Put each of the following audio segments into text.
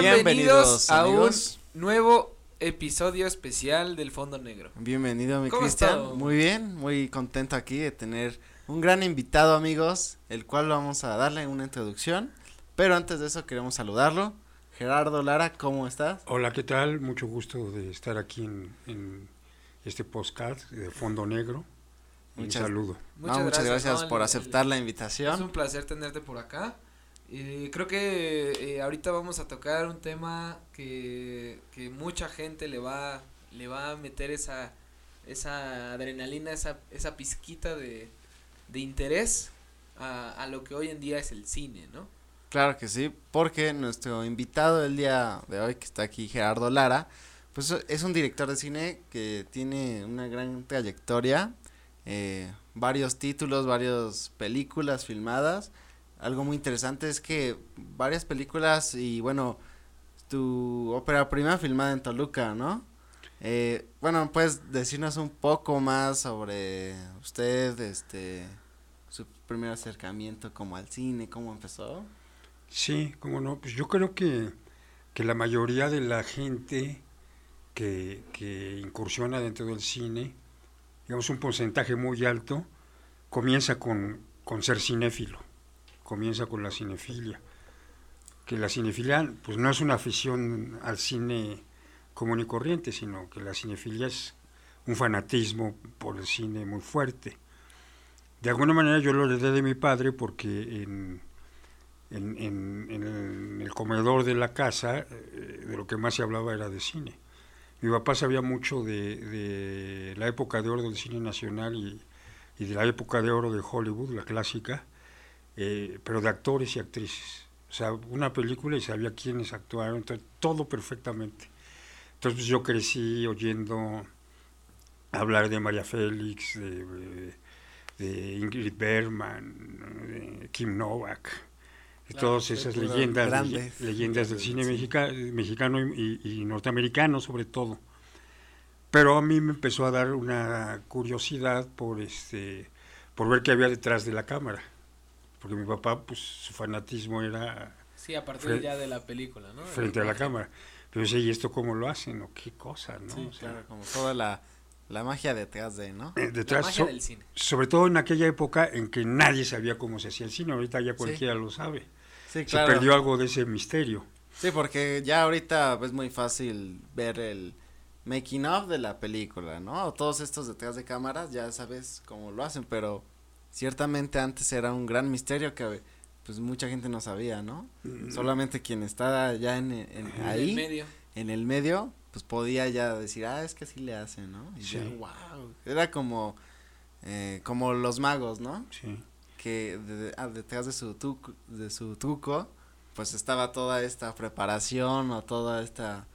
Bienvenidos, a un nuevo episodio especial del Fondo Negro. Bienvenido, mi Cristian. Muy bien, muy contento aquí de tener un gran invitado, amigos, el cual vamos a darle una introducción. Pero antes de eso queremos saludarlo. Gerardo Lara, ¿cómo estás? Hola, ¿qué tal? Mucho gusto de estar aquí en, este podcast de Fondo Negro. un saludo. Muchas, gracias, por aceptar la invitación. Es un placer tenerte por acá. Eh, creo que eh, ahorita vamos a tocar un tema que, que mucha gente le va, le va a meter esa, esa adrenalina, esa, esa pizquita de, de interés a, a lo que hoy en día es el cine, ¿no? Claro que sí, porque nuestro invitado del día de hoy, que está aquí, Gerardo Lara, pues es un director de cine que tiene una gran trayectoria, eh, varios títulos, varias películas filmadas, algo muy interesante es que varias películas y bueno, tu ópera prima filmada en Toluca, ¿no? Eh, bueno, puedes decirnos un poco más sobre usted, este, su primer acercamiento como al cine, cómo empezó. Sí, cómo no, pues yo creo que, que la mayoría de la gente que, que incursiona dentro del cine, digamos un porcentaje muy alto, comienza con, con ser cinéfilo comienza con la cinefilia. Que la cinefilia pues no es una afición al cine común y corriente, sino que la cinefilia es un fanatismo por el cine muy fuerte. De alguna manera yo lo heredé de mi padre porque en, en, el, comedor de la casa eh, de lo que más se hablaba era de cine. Mi papá sabía mucho de, la época de oro del cine nacional y, y de la época de oro de Hollywood, la clásica, eh, pero de actores y actrices. O sea, una película y sabía quiénes actuaron, todo perfectamente. Entonces pues, yo crecí oyendo hablar de María Félix, de, Ingrid Bergman, de Kim Novak, de todas esas leyendas, leyendas del cine mexicano y, norteamericano sobre todo. Pero a mí me empezó a dar una curiosidad por este por ver qué había detrás de la cámara porque mi papá, pues su fanatismo era... Sí, a partir ya de la película, ¿no? Frente a la cámara. Pero yo ¿y esto cómo lo hacen? ¿O qué cosa, no? Sí, claro, como toda la, la magia detrás de, ¿no? Eh, detrás, la magia del cine. Sobre todo en aquella época en que nadie sabía cómo se hacía el cine, ahorita ya cualquiera lo sabe. Sí, claro. Se perdió algo de ese misterio. Sí, porque ya ahorita es muy fácil ver el making of de la película, ¿no? Todos estos detrás de cámaras, ya sabes cómo lo hacen, pero ciertamente antes era un gran misterio que pues mucha gente no sabía, ¿no? Mm. Solamente quien está ya en, en ahí, el medio. en el medio, pues podía ya decir, ah, es que así le hacen, ¿no? Y sí. wow, era como, eh, como los magos, ¿no? Sí. Que ah, detrás de su, tuco, de su truco, pues estaba toda esta preparación o toda esta,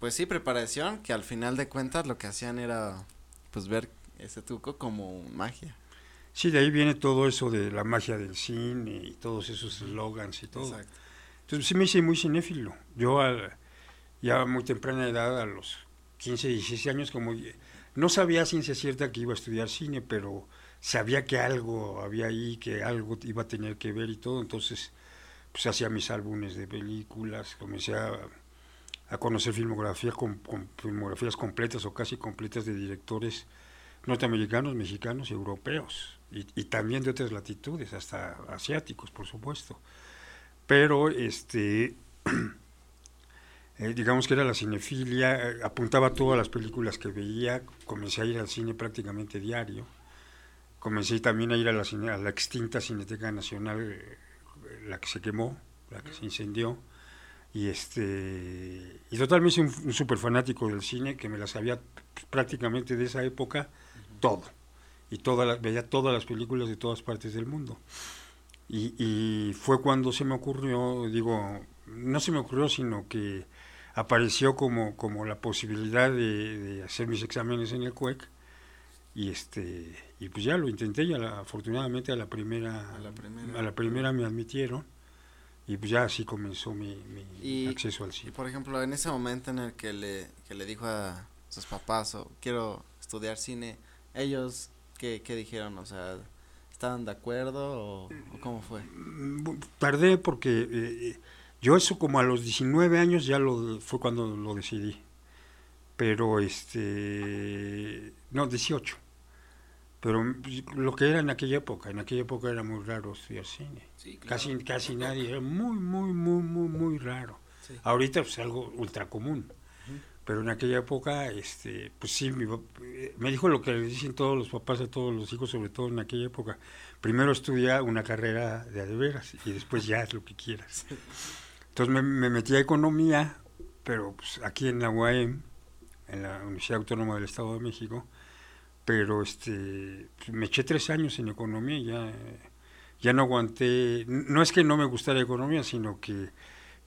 pues sí, preparación, que al final de cuentas lo que hacían era, pues ver ese truco como magia. Sí, de ahí viene todo eso de la magia del cine y todos esos slogans y todo. Exacto. Entonces sí me hice muy cinéfilo. Yo ya a muy temprana edad, a los 15, 16 años, como no sabía ciencia cierta que iba a estudiar cine, pero sabía que algo había ahí, que algo iba a tener que ver y todo. Entonces, pues hacía mis álbumes de películas, comencé a, a conocer filmografía con, con, filmografías completas o casi completas de directores norteamericanos, mexicanos y europeos y, también de otras latitudes, hasta asiáticos, por supuesto. Pero, este, eh, digamos que era la cinefilia, eh, apuntaba todas las películas que veía, comencé a ir al cine prácticamente diario, comencé también a ir a la, a la extinta Cineteca Nacional, eh, la que se quemó, la que se incendió, y este y totalmente un, un super fanático del cine que me la sabía prácticamente de esa época todo y toda veía todas las películas de todas partes del mundo. Y, y, fue cuando se me ocurrió, digo, no se me ocurrió, sino que apareció como, como la posibilidad de, hacer mis exámenes en el CUEC. Y, este, y pues ya lo intenté y afortunadamente a la, primera, a la primera, me admitieron. Y pues ya así comenzó mi, mi acceso al cine. Y por ejemplo, en ese momento en el que le, que le dijo a sus papás, o quiero estudiar cine, ellos ¿Qué, dijeron? O sea, ¿estaban de acuerdo o, cómo fue? Mm, tardé porque eh, Yo eso como a los 19 años ya lo fue cuando lo decidí. Pero este no, 18. Pero lo que era en aquella época, en aquella época era muy raro estudiar cine. Casi casi nadie, era muy muy muy muy muy raro. Ahorita pues, es algo ultra común. Pero en aquella época, este, pues sí, me dijo lo que le dicen todos los papás a todos los hijos, sobre todo en aquella época. Primero estudia una carrera de adeveras y después ya es lo que quieras. Entonces me, metí a economía, pero pues aquí en la UAM, en la Universidad Autónoma del Estado de México, pero este, pues, me eché tres años en economía y ya, ya no aguanté. No es que no me gustara economía, sino que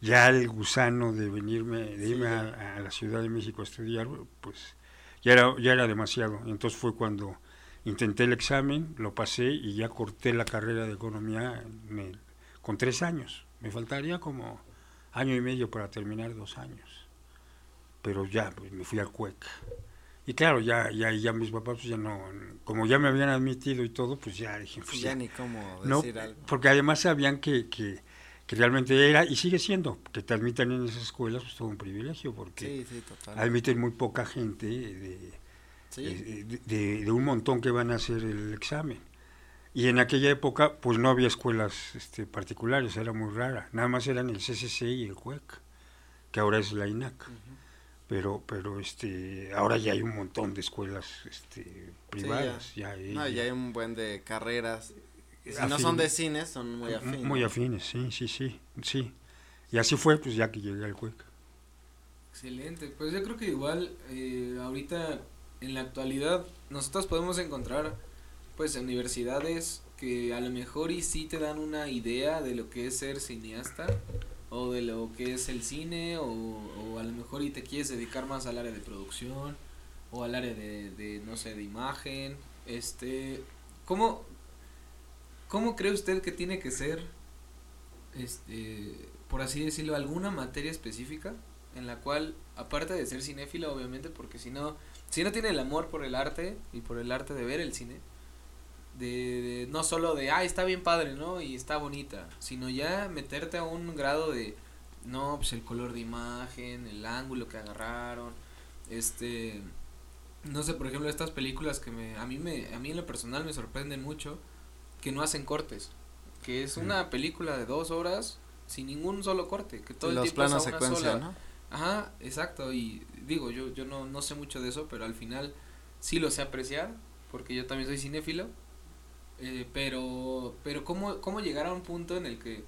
ya el gusano de venirme, de irme a, la Ciudad de México a estudiar, pues ya era, ya era demasiado. Entonces fue cuando intenté el examen, lo pasé y ya corté la carrera de economía con tres años. Me faltaría como año y medio para terminar dos años. Pero ya, pues, me fui al CUEC. Y claro, ya, ya, ya mis papás, pues ya no, como ya me habían admitido y todo, pues ya dije, pues ya, ni cómo decir algo. Porque además sabían que, que que realmente era y sigue siendo, que te admitan en esas escuelas, pues todo un privilegio, porque admiten muy poca gente de, de, un montón que van a hacer el examen. Y en aquella época, pues no había escuelas este, particulares, era muy rara, nada más eran el CCC y el CUEC, que ahora es la INAC. Pero, pero este, ahora ya hay un montón de escuelas este, privadas. ya. hay, no, ya hay un buen de carreras si no son de cines, son muy afines. Muy afines, sí, sí, sí, sí. Y así fue, pues ya que llegué al CUEC. Excelente, pues yo creo que igual eh, ahorita en la actualidad nosotros podemos encontrar pues universidades que a lo mejor y sí te dan una idea de lo que es ser cineasta o de lo que es el cine o, o a lo mejor y te quieres dedicar más al área de producción o al área de, de no sé de imagen este cómo ¿Cómo cree usted que tiene que ser, este, por así decirlo, alguna materia específica en la cual, aparte de ser cinéfilo, obviamente, porque si no, si no tiene el amor por el arte y por el arte de ver el cine, de, no solo de, ah, está bien padre, ¿no? Y está bonita, sino ya meterte a un grado de, no, pues el color de imagen, el ángulo que agarraron, este, no sé, por ejemplo, estas películas que me, a mí me, a mí en lo personal me sorprenden mucho, que no hacen cortes. Que es una película de dos horas sin ningún solo corte. Que todo el tiempo planos secuencia, ¿no? Ajá, exacto. Y digo, yo, yo no, no sé mucho de eso, pero al final sí lo sé apreciar, porque yo también soy cinéfilo. Eh, pero, pero ¿cómo, ¿cómo llegar a un punto en el que,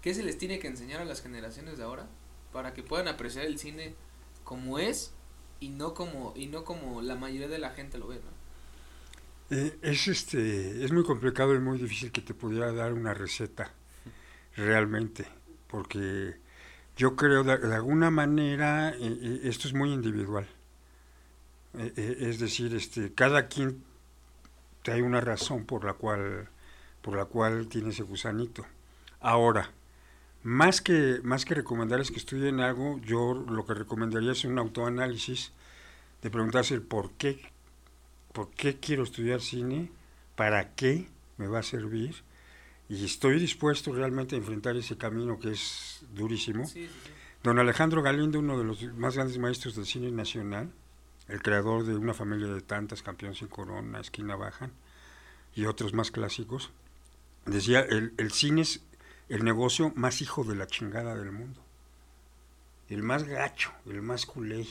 ¿qué se les tiene que enseñar a las generaciones de ahora? Para que puedan apreciar el cine como es y no como, y no como la mayoría de la gente lo ve, ¿no? Eh, es, este, es muy complicado y muy difícil que te pudiera dar una receta realmente, porque yo creo de, de alguna manera eh, eh, esto es muy individual. es decir, este, cada quien hay una razón por la cual por la cual tiene ese gusanito. Ahora, más que más que recomendarles que estudien algo, yo lo que recomendaría es un autoanálisis de preguntarse el por qué ¿por qué quiero estudiar cine? ¿Para qué me va a servir? Y estoy dispuesto realmente a enfrentar ese camino que es durísimo. Don Alejandro Galindo, uno de los más grandes maestros del cine nacional, el creador de una familia de tantas, Campeón sin Corona, Esquina Bajan, y otros más clásicos, decía, el, el cine es el negocio más hijo de la chingada del mundo. El más gacho, el más culé,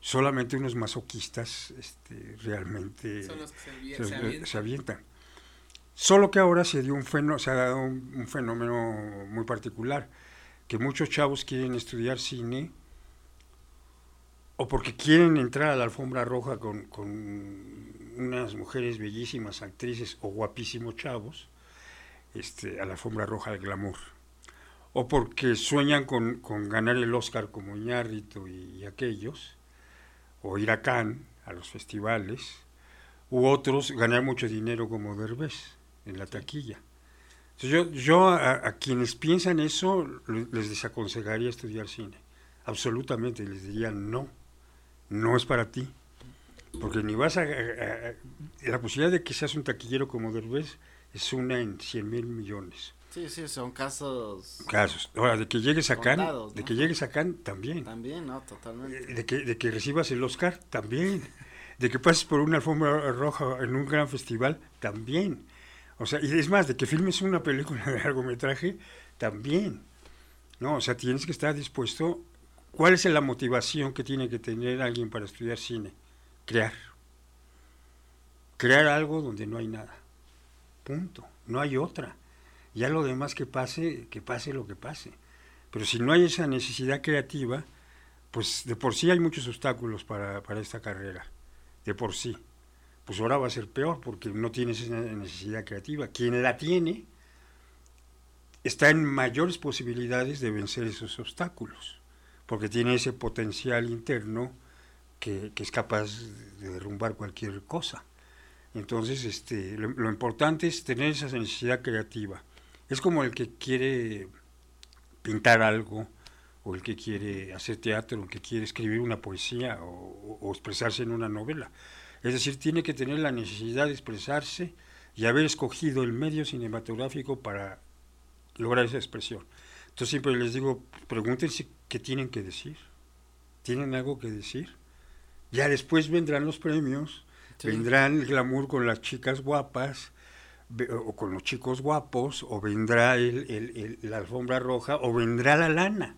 solamente unos masoquistas este, realmente se, avientan. Solo que ahora se dio un fenómeno, se ha dado un, fenómeno muy particular, que muchos chavos quieren estudiar cine o porque quieren entrar a la alfombra roja con, con unas mujeres bellísimas, actrices o guapísimos chavos, este, a la alfombra roja del glamour. O porque sueñan con, con ganar el Oscar como Iñárritu y aquellos, o ir a Cannes, a los festivales, u otros ganar mucho dinero como Derbez en la taquilla. Entonces yo, yo a, quienes piensan eso les desaconsejaría estudiar cine, absolutamente, les diría no, no es para ti, porque ni vas a, la posibilidad de que seas un taquillero como Derbez es una en 100 mil millones. Sí, sí, son casos. Casos. Ahora, de que llegues a Cannes, de que llegues a Cannes, también. También, ¿no? Totalmente. De que, de que recibas el Oscar, también. De que pases por una alfombra roja en un gran festival, también. O sea, y es más, de que filmes una película de largometraje, también. No, o sea, tienes que estar dispuesto. ¿Cuál es la motivación que tiene que tener alguien para estudiar cine? Crear. Crear algo donde no hay nada. Punto. No hay otra. Ya lo demás que pase, que pase lo que pase. Pero si no hay esa necesidad creativa, pues de por sí hay muchos obstáculos para, para esta carrera. De por sí. Pues ahora va a ser peor porque no tienes esa necesidad creativa. Quien la tiene está en mayores posibilidades de vencer esos obstáculos, porque tiene ese potencial interno que, es capaz de derrumbar cualquier cosa. Entonces, este, lo importante es tener esa necesidad creativa es como el que quiere pintar algo, o el que quiere hacer teatro, o el que quiere escribir una poesía o, expresarse en una novela. Es decir, tiene que tener la necesidad de expresarse y haber escogido el medio cinematográfico para lograr esa expresión. Entonces siempre les digo, pregúntense qué tienen que decir. ¿Tienen algo que decir? Ya después vendrán los premios, vendrán el glamour con las chicas guapas, o con los chicos guapos, o vendrá el, la alfombra roja, o vendrá la lana,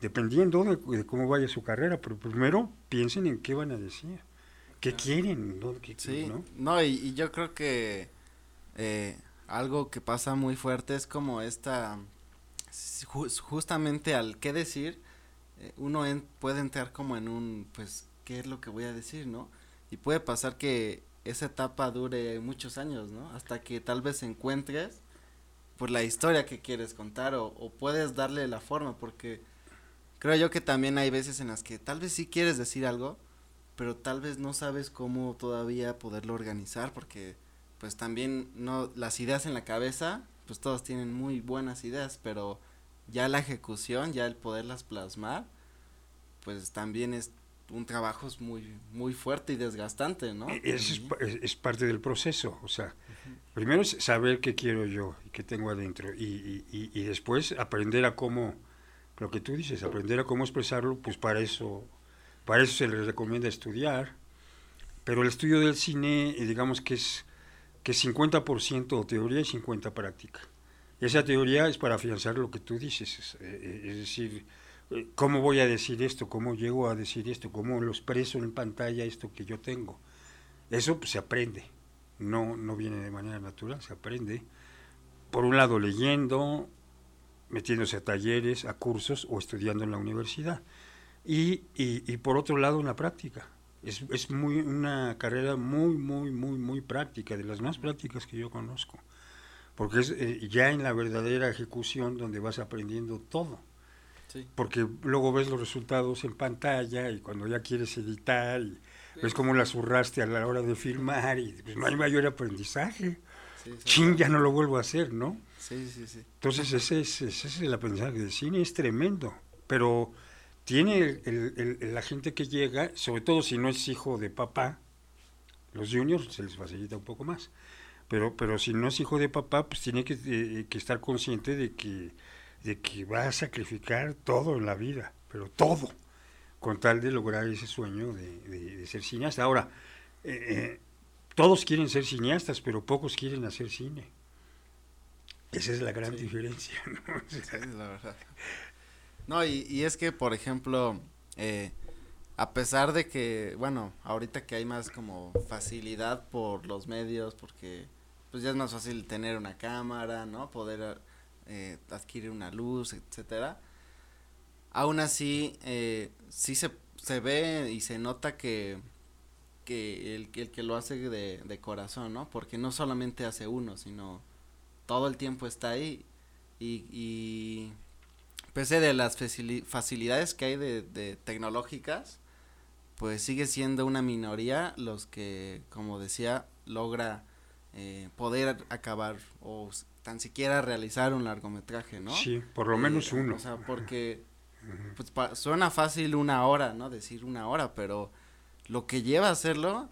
dependiendo de, cómo vaya su carrera. Pero primero piensen en qué van a decir, qué quieren. ¿no? sí, ¿no? y, yo creo que eh, algo que pasa muy fuerte es como esta, justamente al qué decir, eh, uno puede entrar como en un, pues, ¿qué es lo que voy a decir, no? Y puede pasar que esa etapa dure muchos años, ¿no? Hasta que tal vez encuentres por la historia que quieres contar o, puedes darle la forma, porque creo yo que también hay veces en las que tal vez sí quieres decir algo, pero tal vez no sabes cómo todavía poderlo organizar, porque pues también no las ideas en la cabeza, pues todos tienen muy buenas ideas, pero ya la ejecución, ya el poderlas plasmar, pues también es un trabajo es muy, muy fuerte y desgastante, ¿no? E-, es, es, parte del proceso, o sea, primero es saber qué quiero yo y qué tengo adentro y, y, y, después aprender a cómo, lo que tú dices, aprender a cómo expresarlo, pues para eso, para eso se les recomienda estudiar, pero el estudio del cine, eh, digamos que es, que es 50% teoría y 50% práctica. Esa teoría es para afianzar lo que tú dices, es, eh, es decir, ¿Cómo voy a decir esto? ¿Cómo llego a decir esto? ¿Cómo lo expreso en pantalla esto que yo tengo? Eso pues, se aprende, no, no viene de manera natural, se aprende. Por un lado leyendo, metiéndose a talleres, a cursos o estudiando en la universidad. Y, y, por otro lado en la práctica. Es, es, muy una carrera muy, muy, muy, muy práctica, de las más prácticas que yo conozco. Porque es eh, ya en la verdadera ejecución donde vas aprendiendo todo. Porque luego ves los resultados en pantalla y cuando ya quieres editar y ves cómo la zurraste a la hora de filmar y pues no hay mayor aprendizaje. Chin, ya no lo vuelvo a hacer, ¿no? Sí, sí, sí. Entonces ese es, ese es el aprendizaje del cine, es tremendo, pero tiene el, la gente que llega, sobre todo si no es hijo de papá, los juniors se les facilita un poco más, pero, pero si no es hijo de papá, pues tiene que, eh, que estar consciente de que de que va a sacrificar todo en la vida, pero todo, con tal de lograr ese sueño de, ser cineasta. Ahora, eh, eh, todos quieren ser cineastas, pero pocos quieren hacer cine. Esa es la gran diferencia. ¿no? sí, la verdad. No, y, es que, por ejemplo, eh, a pesar de que, bueno, ahorita que hay más como facilidad por los medios, porque pues ya es más fácil tener una cámara, ¿no? Poder eh, adquirir una luz, etcétera. Aún así, eh, sí se, se ve y se nota que, que el, el que lo hace de, de corazón, ¿no? Porque no solamente hace uno, sino todo el tiempo está ahí y, y pese de las facilidades que hay de, de, tecnológicas, pues sigue siendo una minoría los que, como decía, logra eh, poder acabar o tan siquiera realizar un largometraje, ¿no? Sí, por lo menos eh, uno. O sea, porque pues, suena fácil una hora, ¿no? Decir una hora, pero lo que lleva a hacerlo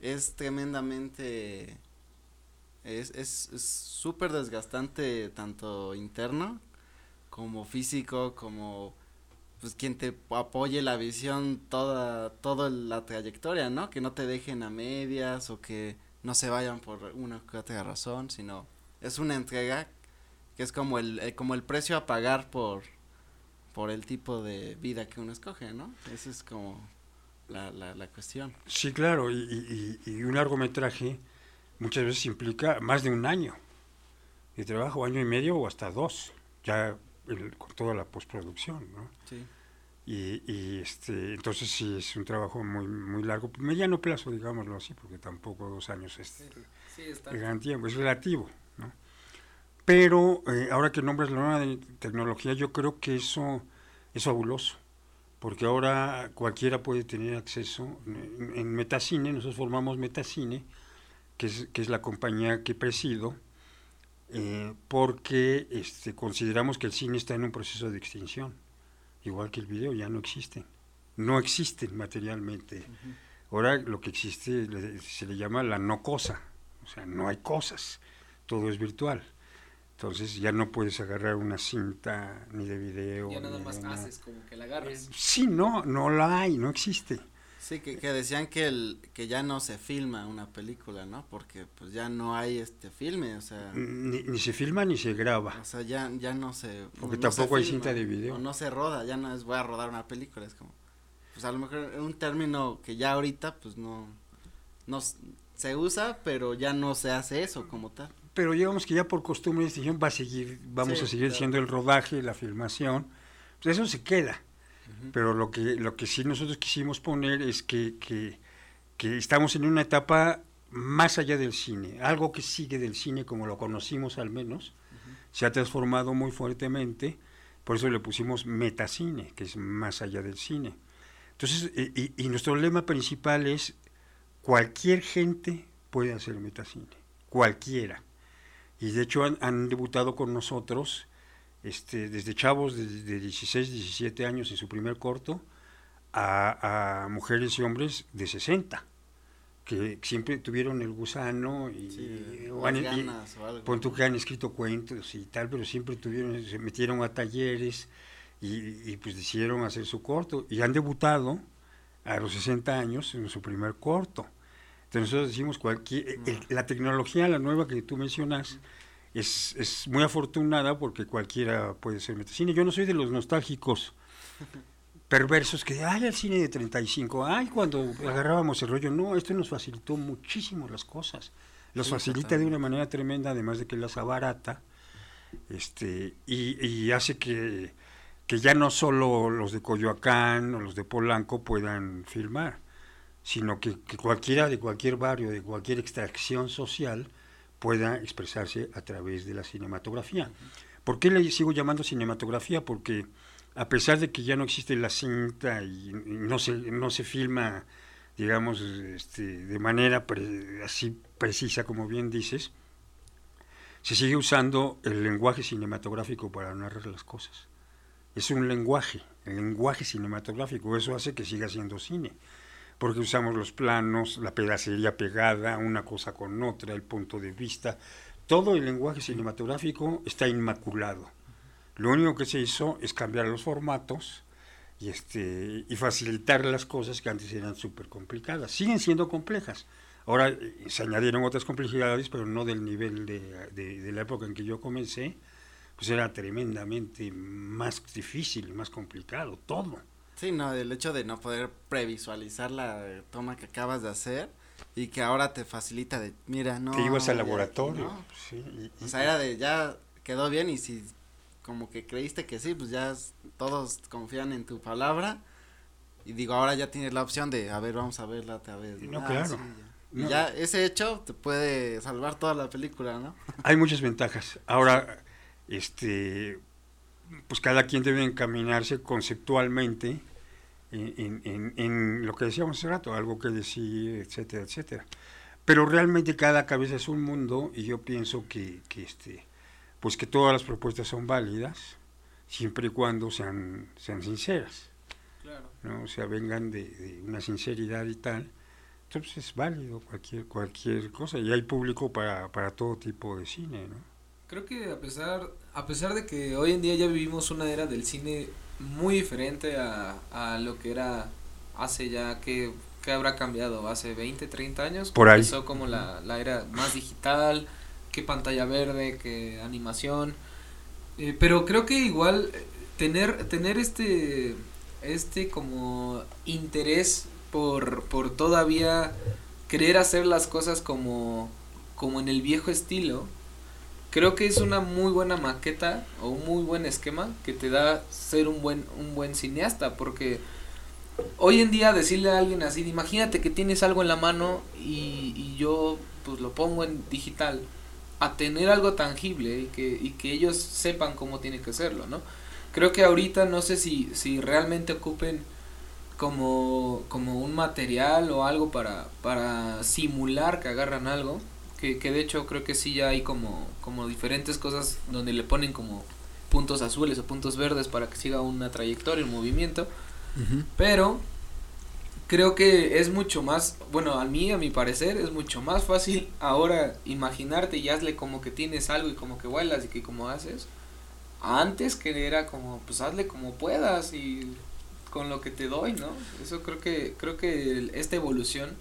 es tremendamente Es súper es, desgastante tanto interno como físico, como pues quien te apoye la visión toda, toda la trayectoria, ¿no? Que no te dejen a medias o que no se vayan por una u otra razón, sino es una entrega que es como el, eh, como el precio a pagar por, por el tipo de vida que uno escoge, ¿no? Esa es como la, la, la cuestión. Sí, claro, y, y, un largometraje muchas veces implica más de un año de trabajo, año y medio o hasta dos, ya con toda la postproducción, ¿no? Sí. Y, y, este, entonces sí es un trabajo muy muy largo, mediano plazo, digámoslo así, porque tampoco dos años es, sí, gran tiempo, es relativo, ¿no? Pero eh, ahora que nombras la nueva tecnología, yo creo que eso es fabuloso, porque ahora cualquiera puede tener acceso. En, Metacine, nosotros formamos Metacine, que es, que es la compañía que presido, eh, porque este, consideramos que el cine está en un proceso de extinción, igual que el video, ya no existen, no existen materialmente. Ahora lo que existe se le llama la no cosa, o sea, no hay cosas, todo es virtual. Entonces ya no puedes agarrar una cinta ni de video. Ya nada más haces como que la agarras. sí, no, no la hay, no existe. Sí, que, que, decían que el que ya no se filma una película, ¿no? Porque pues ya no hay este filme, o sea. Ni, ni se filma ni se graba. O sea, ya, ya no se. Porque tampoco hay cinta de video. no se roda, ya no es voy a rodar una película, es como. Pues a lo mejor un término que ya ahorita pues no, no se usa, pero ya no se hace eso como tal pero digamos que ya por costumbre va a seguir, vamos a seguir siendo el rodaje, la filmación, pues eso se queda. Pero lo que, lo que sí nosotros quisimos poner es que, que, que, estamos en una etapa más allá del cine, algo que sigue del cine como lo conocimos al menos, se ha transformado muy fuertemente, por eso le pusimos metacine, que es más allá del cine. Entonces, y, y nuestro lema principal es, cualquier gente puede hacer metacine, cualquiera. Y de hecho han, debutado con nosotros este, desde chavos de, 16, 17 años en su primer corto a, mujeres y hombres de 60 que siempre tuvieron el gusano y, sí, o han, ganas o algo. tú que han escrito cuentos y tal, pero siempre tuvieron, se metieron a talleres y, y, pues decidieron hacer su corto y han debutado a los 60 años en su primer corto. Entonces nosotros decimos cualquier, la tecnología, la nueva que tú mencionas, es, es muy afortunada porque cualquiera puede ser metacine. Yo no soy de los nostálgicos perversos que, ay, el cine de 35, ay, cuando agarrábamos el rollo, no, esto nos facilitó muchísimo las cosas. Los facilita de una manera tremenda, además de que las abarata, este, y, y hace que, que ya no solo los de Coyoacán o los de Polanco puedan filmar sino que, cualquiera de cualquier barrio, de cualquier extracción social, pueda expresarse a través de la cinematografía. ¿Por qué le sigo llamando cinematografía? Porque a pesar de que ya no existe la cinta y, no, se, no se filma, digamos, este, de manera así precisa como bien dices, se sigue usando el lenguaje cinematográfico para narrar las cosas. Es un lenguaje, el lenguaje cinematográfico, eso hace que siga siendo cine porque usamos los planos, la pedacería pegada, una cosa con otra, el punto de vista. Todo el lenguaje cinematográfico está inmaculado. Lo único que se hizo es cambiar los formatos y, este, y facilitar las cosas que antes eran súper complicadas. Siguen siendo complejas. Ahora eh, se añadieron otras complejidades, pero no del nivel de, de la época en que yo comencé, pues era tremendamente más difícil, más complicado, todo. Sí, no, el hecho de no poder previsualizar la toma que acabas de hacer y que ahora te facilita de, mira, no. Te ibas al laboratorio. Sí, o sea, era de, ya quedó bien y si como que creíste que sí, pues ya todos confían en tu palabra. Y digo, ahora ya tienes la opción de, a ver, vamos a verla otra vez. No, ah, claro. ya ese hecho te puede salvar toda la película, ¿no? Hay muchas ventajas. Ahora, este, pues cada quien debe encaminarse conceptualmente en, lo que decíamos hace rato, algo que decir, etcétera, etcétera. Pero realmente cada cabeza es un mundo y yo pienso que, que, este, pues que todas las propuestas son válidas siempre y cuando sean, sean sinceras. Claro. ¿no? O sea, vengan de, una sinceridad y tal, Entonces es válido cualquier, cualquier cosa y hay público para, para todo tipo de cine, ¿no? Creo que a pesar, a pesar de que hoy en día ya vivimos una era del cine muy diferente a, a lo que era hace ya que, que habrá cambiado, hace 20, 30 años. Por ahí. Empezó como la, la era más digital, que pantalla verde, que animación. Eh, pero creo que igual eh, tener, tener este, este como interés por, por todavía querer hacer las cosas como, como en el viejo estilo, creo que es una muy buena maqueta o un muy buen esquema que te da ser un buen, un buen cineasta, porque hoy en día decirle a alguien así, imagínate que tienes algo en la mano y, yo pues lo pongo en digital, a tener algo tangible y que, y que ellos sepan cómo tiene que hacerlo, ¿no? Creo que ahorita no sé si, si realmente ocupen como, como un material o algo para, para simular que agarran algo, que, que de hecho creo que sí ya hay como, como diferentes cosas donde le ponen como puntos azules o puntos verdes para que siga una trayectoria, un movimiento, pero creo que es mucho más, bueno, a mí, a mi parecer, es mucho más fácil ahora imaginarte y hazle como que tienes algo y como que vuelas y que como haces. Antes que era como, pues hazle como puedas y con lo que te doy, ¿no? Eso creo que, creo que esta evolución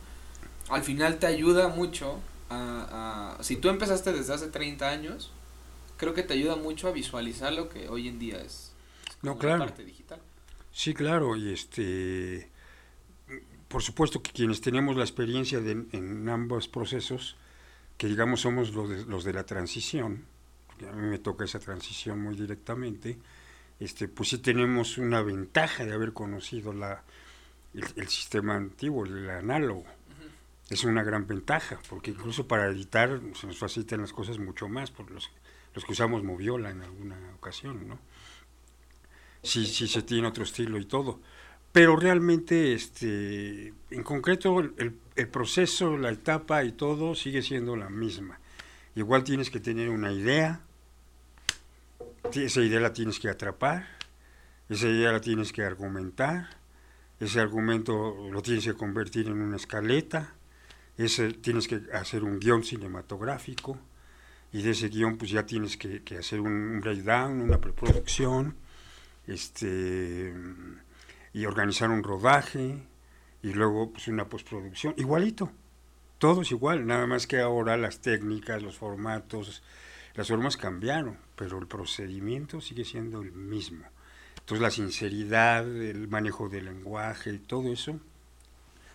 al final te ayuda mucho a, a, si tú empezaste desde hace 30 años, creo que te ayuda mucho a visualizar lo que hoy en día es. No, como claro. parte digital. Sí, claro, y este, por supuesto que quienes tenemos la experiencia de, en ambos procesos, que digamos somos los de, los de la transición, porque a mí me toca esa transición muy directamente, este, pues sí tenemos una ventaja de haber conocido la, el, el sistema antiguo, el análogo. Es una gran ventaja, porque incluso para editar se nos facilitan las cosas mucho más, por los, los que usamos Moviola en alguna ocasión, ¿no? sí, sí se tiene otro estilo y todo. Pero realmente, este, en concreto, el, el proceso, la etapa y todo sigue siendo la misma. Igual tienes que tener una idea, esa idea la tienes que atrapar, esa idea la tienes que argumentar, ese argumento lo tienes que convertir en una escaleta, ese, tienes que hacer un guion cinematográfico, y de ese guion pues ya tienes que, hacer un, un breakdown, una preproducción, este y organizar un rodaje y luego pues una postproducción. Igualito todo es igual nada más que ahora las técnicas los formatos las formas cambiaron pero el procedimiento sigue siendo el mismo. Entonces la sinceridad el manejo del lenguaje y todo eso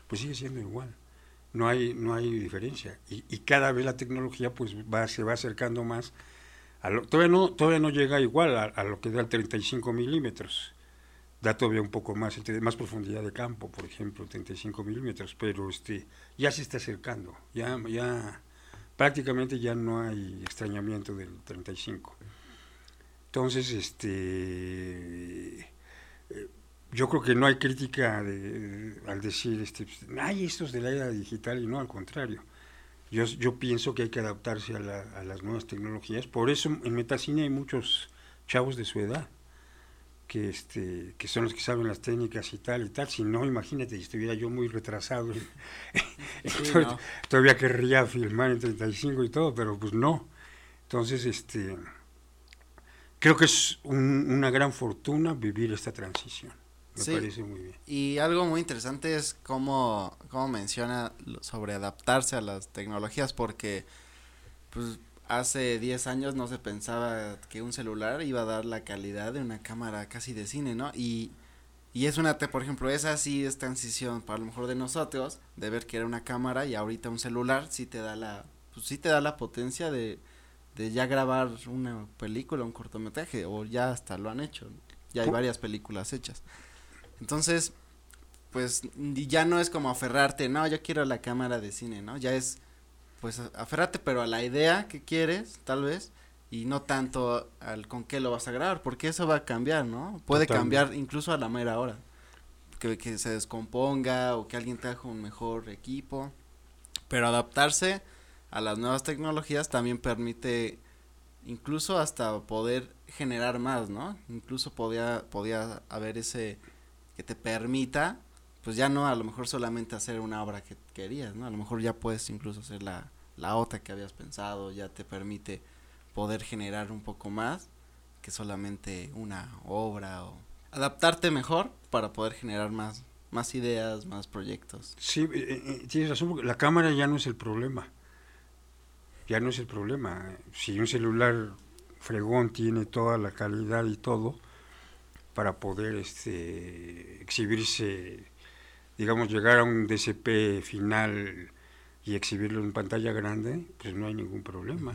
pues sigue siendo igual no hay no hay diferencia y, y cada vez la tecnología pues va se va acercando más a lo- todavía, no, todavía no llega igual a, lo que da el 35 milímetros. Da todavía un poco más, más profundidad de campo, por ejemplo, 35 milímetros, pero este, ya se está acercando. Ya, ya prácticamente ya no hay extrañamiento del 35. Entonces, este, eh, yo creo que no hay crítica de- al decir, este, pues, ay, esto es de la era digital y no, al contrario. Yo, yo pienso que hay que adaptarse a, la- a las nuevas tecnologías. Por eso en Metacine hay muchos chavos de su edad que, este, que son los que saben las técnicas y tal y tal. Si no, imagínate, si estuviera yo muy retrasado, Sí, todavía, no. todavía querría filmar en 35 y todo, pero pues no. Entonces, este, creo que es un- una gran fortuna vivir esta transición. Me Sí. parece muy bien. Y algo muy interesante es cómo, cómo menciona sobre adaptarse a las tecnologías, porque pues hace 10 años no se pensaba que un celular iba a dar la calidad de una cámara casi de cine, ¿no? Y, y es una, por ejemplo, esa sí es transición para lo mejor de nosotros, de ver que era una cámara y ahorita un celular sí te da la, pues sí te da la potencia de, de ya grabar una película, un cortometraje, o ya hasta lo han hecho, ya hay varias películas hechas. Entonces, pues ya no es como aferrarte, no, yo quiero la cámara de cine, ¿no? Ya es, pues a- aferrarte pero a la idea que quieres, tal vez, y no tanto al con qué lo vas a grabar, porque eso va a cambiar, ¿no? Puede Totalmente. cambiar incluso a la mera hora, que, que se descomponga o que alguien trajo un mejor equipo, pero adaptarse a las nuevas tecnologías también permite incluso hasta poder generar más, ¿no? Incluso podía, podía haber ese que te permita pues ya no a lo mejor solamente hacer una obra que querías, ¿no? A lo mejor ya puedes incluso hacer la, la otra que habías pensado, ya te permite poder generar un poco más que solamente una obra o adaptarte mejor para poder generar más más ideas, más proyectos. Sí, eh, eh, tienes razón, la cámara ya no es el problema. Ya no es el problema. Si un celular fregón tiene toda la calidad y todo para poder este exhibirse, digamos, llegar a un DCP final y exhibirlo en pantalla grande, pues no hay ningún problema.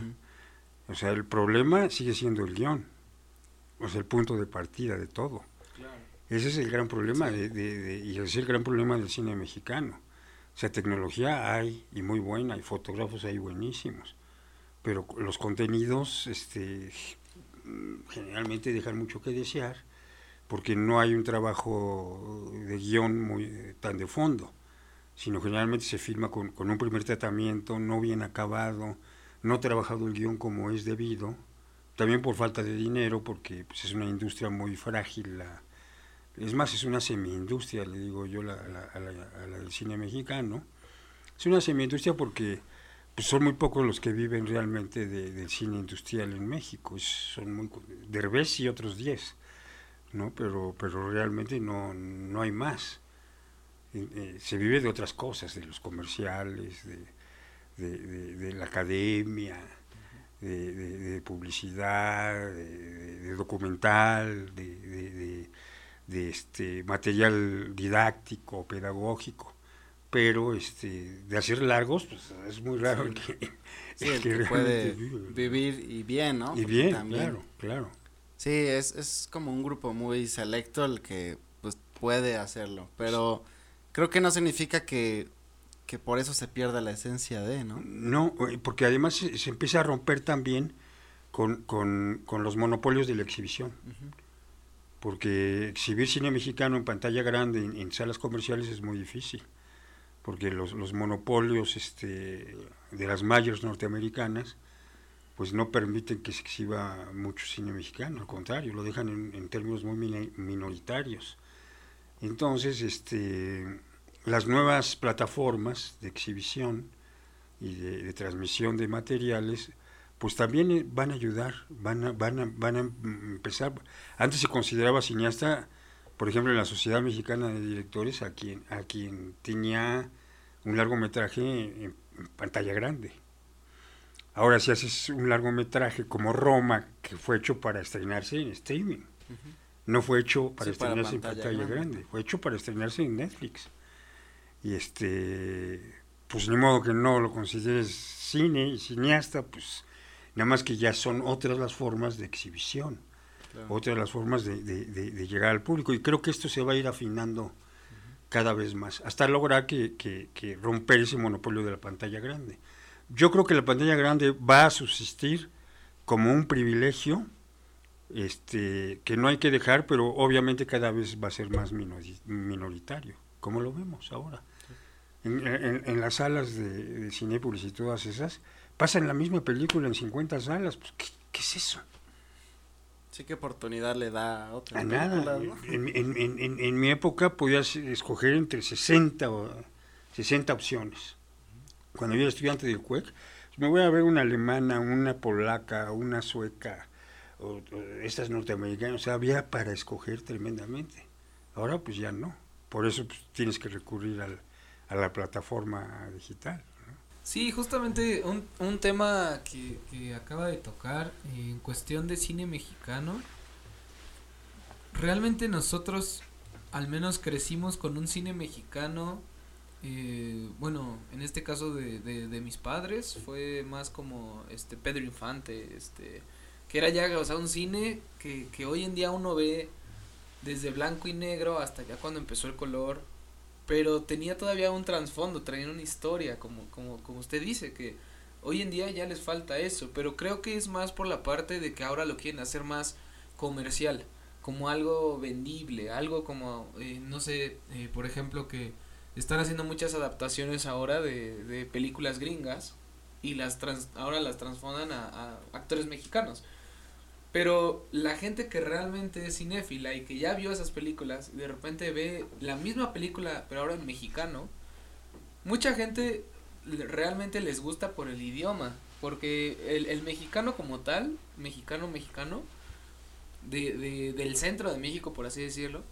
O sea, el problema sigue siendo el guion, o sea, el punto de partida de todo. Ese es el gran problema, de, de, y ese es el gran problema del cine mexicano. O sea, tecnología hay, y muy buena, y fotógrafos hay buenísimos, pero los contenidos este, generalmente dejan mucho que desear, porque no hay un trabajo de guion muy tan de fondo, sino generalmente se filma con, un primer tratamiento, no bien acabado, no trabajado el guion como es debido, también por falta de dinero, porque pues, es una industria muy frágil la es más, es una semi-industria, le digo yo, la, a, la, del cine mexicano. Es una semi-industria porque pues, son muy pocos los que viven realmente del cine industrial en México. son muy Derbez y otros 10, ¿no? Pero, pero realmente no, no hay más. Eh, se vive de otras cosas, de los comerciales, de, de, la academia, de, publicidad, de, documental, de de este material didáctico, pedagógico, pero este de hacer largos, pues es muy raro que, puede vivir y bien, ¿no? Y bien, claro, claro. Sí, es, es como un grupo muy selecto el que pues puede hacerlo, pero creo que no significa que, que por eso se pierda la esencia de, ¿no? No, eh, porque además se, empieza a romper también con, con, con los monopolios de la exhibición porque exhibir cine mexicano en pantalla grande en, salas comerciales es muy difícil, porque los, los monopolios este, de las mayores norteamericanas pues no permiten que se exhiba mucho cine mexicano, al contrario, lo dejan en, términos muy minoritarios. Entonces, este, las nuevas plataformas de exhibición y de transmisión de materiales pues también eh, van a ayudar, van a, van a, van a empezar. Antes se consideraba cineasta, por ejemplo, en la Sociedad Mexicana de Directores, a quien, a quien tenía un largometraje en, pantalla grande. Ahora si haces un largometraje como Roma, que fue hecho para estrenarse en streaming, no fue hecho para estrenarse en pantalla grande. fue hecho para estrenarse en Netflix. Y este, pues ni modo que no lo consideres cine y cineasta, pues Nada más que ya son otras las formas de exhibición, otras las formas de, llegar al público. Y creo que esto se va a ir afinando cada vez más, hasta lograr que, que, romper ese monopolio de la pantalla grande. Yo creo que la pantalla grande va a subsistir como un privilegio este, que no hay que dejar, pero obviamente cada vez va a ser más minoritario, como lo vemos ahora. En, las salas de, de Cinépolis y todas esas, pasan la misma película en 50 salas, pues ¿qué, es eso? Sí, qué oportunidad le da a otra. A nada. En, en, en, mi época podías escoger entre 60 o 60 opciones. Cuando yo era estudiante del CUEC, me voy a ver una alemana, una polaca, una sueca, o, estas norteamericanas. O sea, había para escoger tremendamente. Ahora pues ya no. Por eso pues, tienes que recurrir al, a la plataforma digital. Sí, justamente un, un tema que, que acaba de tocar en cuestión de cine mexicano. Realmente nosotros al menos crecimos con un cine mexicano, eh, bueno, en este caso de, de, mis padres, fue más como este Pedro Infante, este, que era ya, o sea, un cine que, que hoy en día uno ve desde blanco y negro hasta ya cuando empezó el color, pero tenía todavía un trasfondo, traía una historia, como, como, como usted dice, que hoy en día ya les falta eso, pero creo que es más por la parte de que ahora lo quieren hacer más comercial, como algo vendible, algo como, eh, no sé, eh, por ejemplo, que están haciendo muchas adaptaciones ahora de, de películas gringas y las trans, ahora las transforman a, a actores mexicanos. Pero la gente que realmente es cinéfila y que ya vio esas películas y de repente ve la misma película pero ahora en mexicano, mucha gente realmente les gusta por el idioma, porque el, el mexicano como tal, mexicano mexicano, de, de, del centro de México por así decirlo,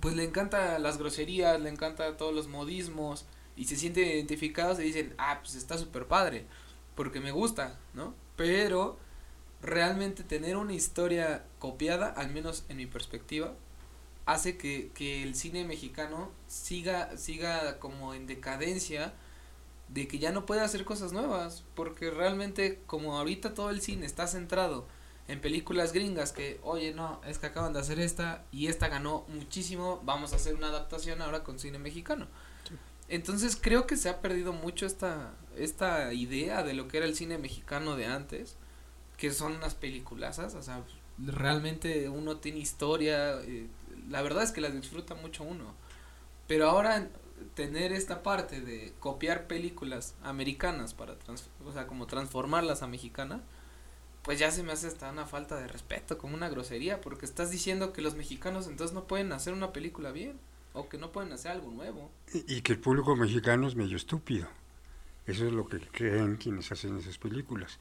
pues le encanta las groserías, le encanta todos los modismos y se sienten identificados y dicen, ah, pues está súper padre, porque me gusta, ¿no? Pero realmente tener una historia copiada, al menos en mi perspectiva, hace que, que el cine mexicano siga, siga como en decadencia de que ya no puede hacer cosas nuevas, porque realmente como ahorita todo el cine está centrado en películas gringas que, oye, no, es que acaban de hacer esta y esta ganó muchísimo, vamos a hacer una adaptación ahora con cine mexicano. Entonces creo que se ha perdido mucho esta, esta idea de lo que era el cine mexicano de antes que son unas peliculazas, o sea, realmente uno tiene historia, eh, la verdad es que las disfruta mucho uno, pero ahora tener esta parte de copiar películas americanas para, o sea, como transformarlas a mexicana, pues ya se me hace hasta una falta de respeto, como una grosería, porque estás diciendo que los mexicanos entonces no pueden hacer una película bien, o que no pueden hacer algo nuevo. Y, y que el público mexicano es medio estúpido. Eso es lo que creen quienes hacen esas películas.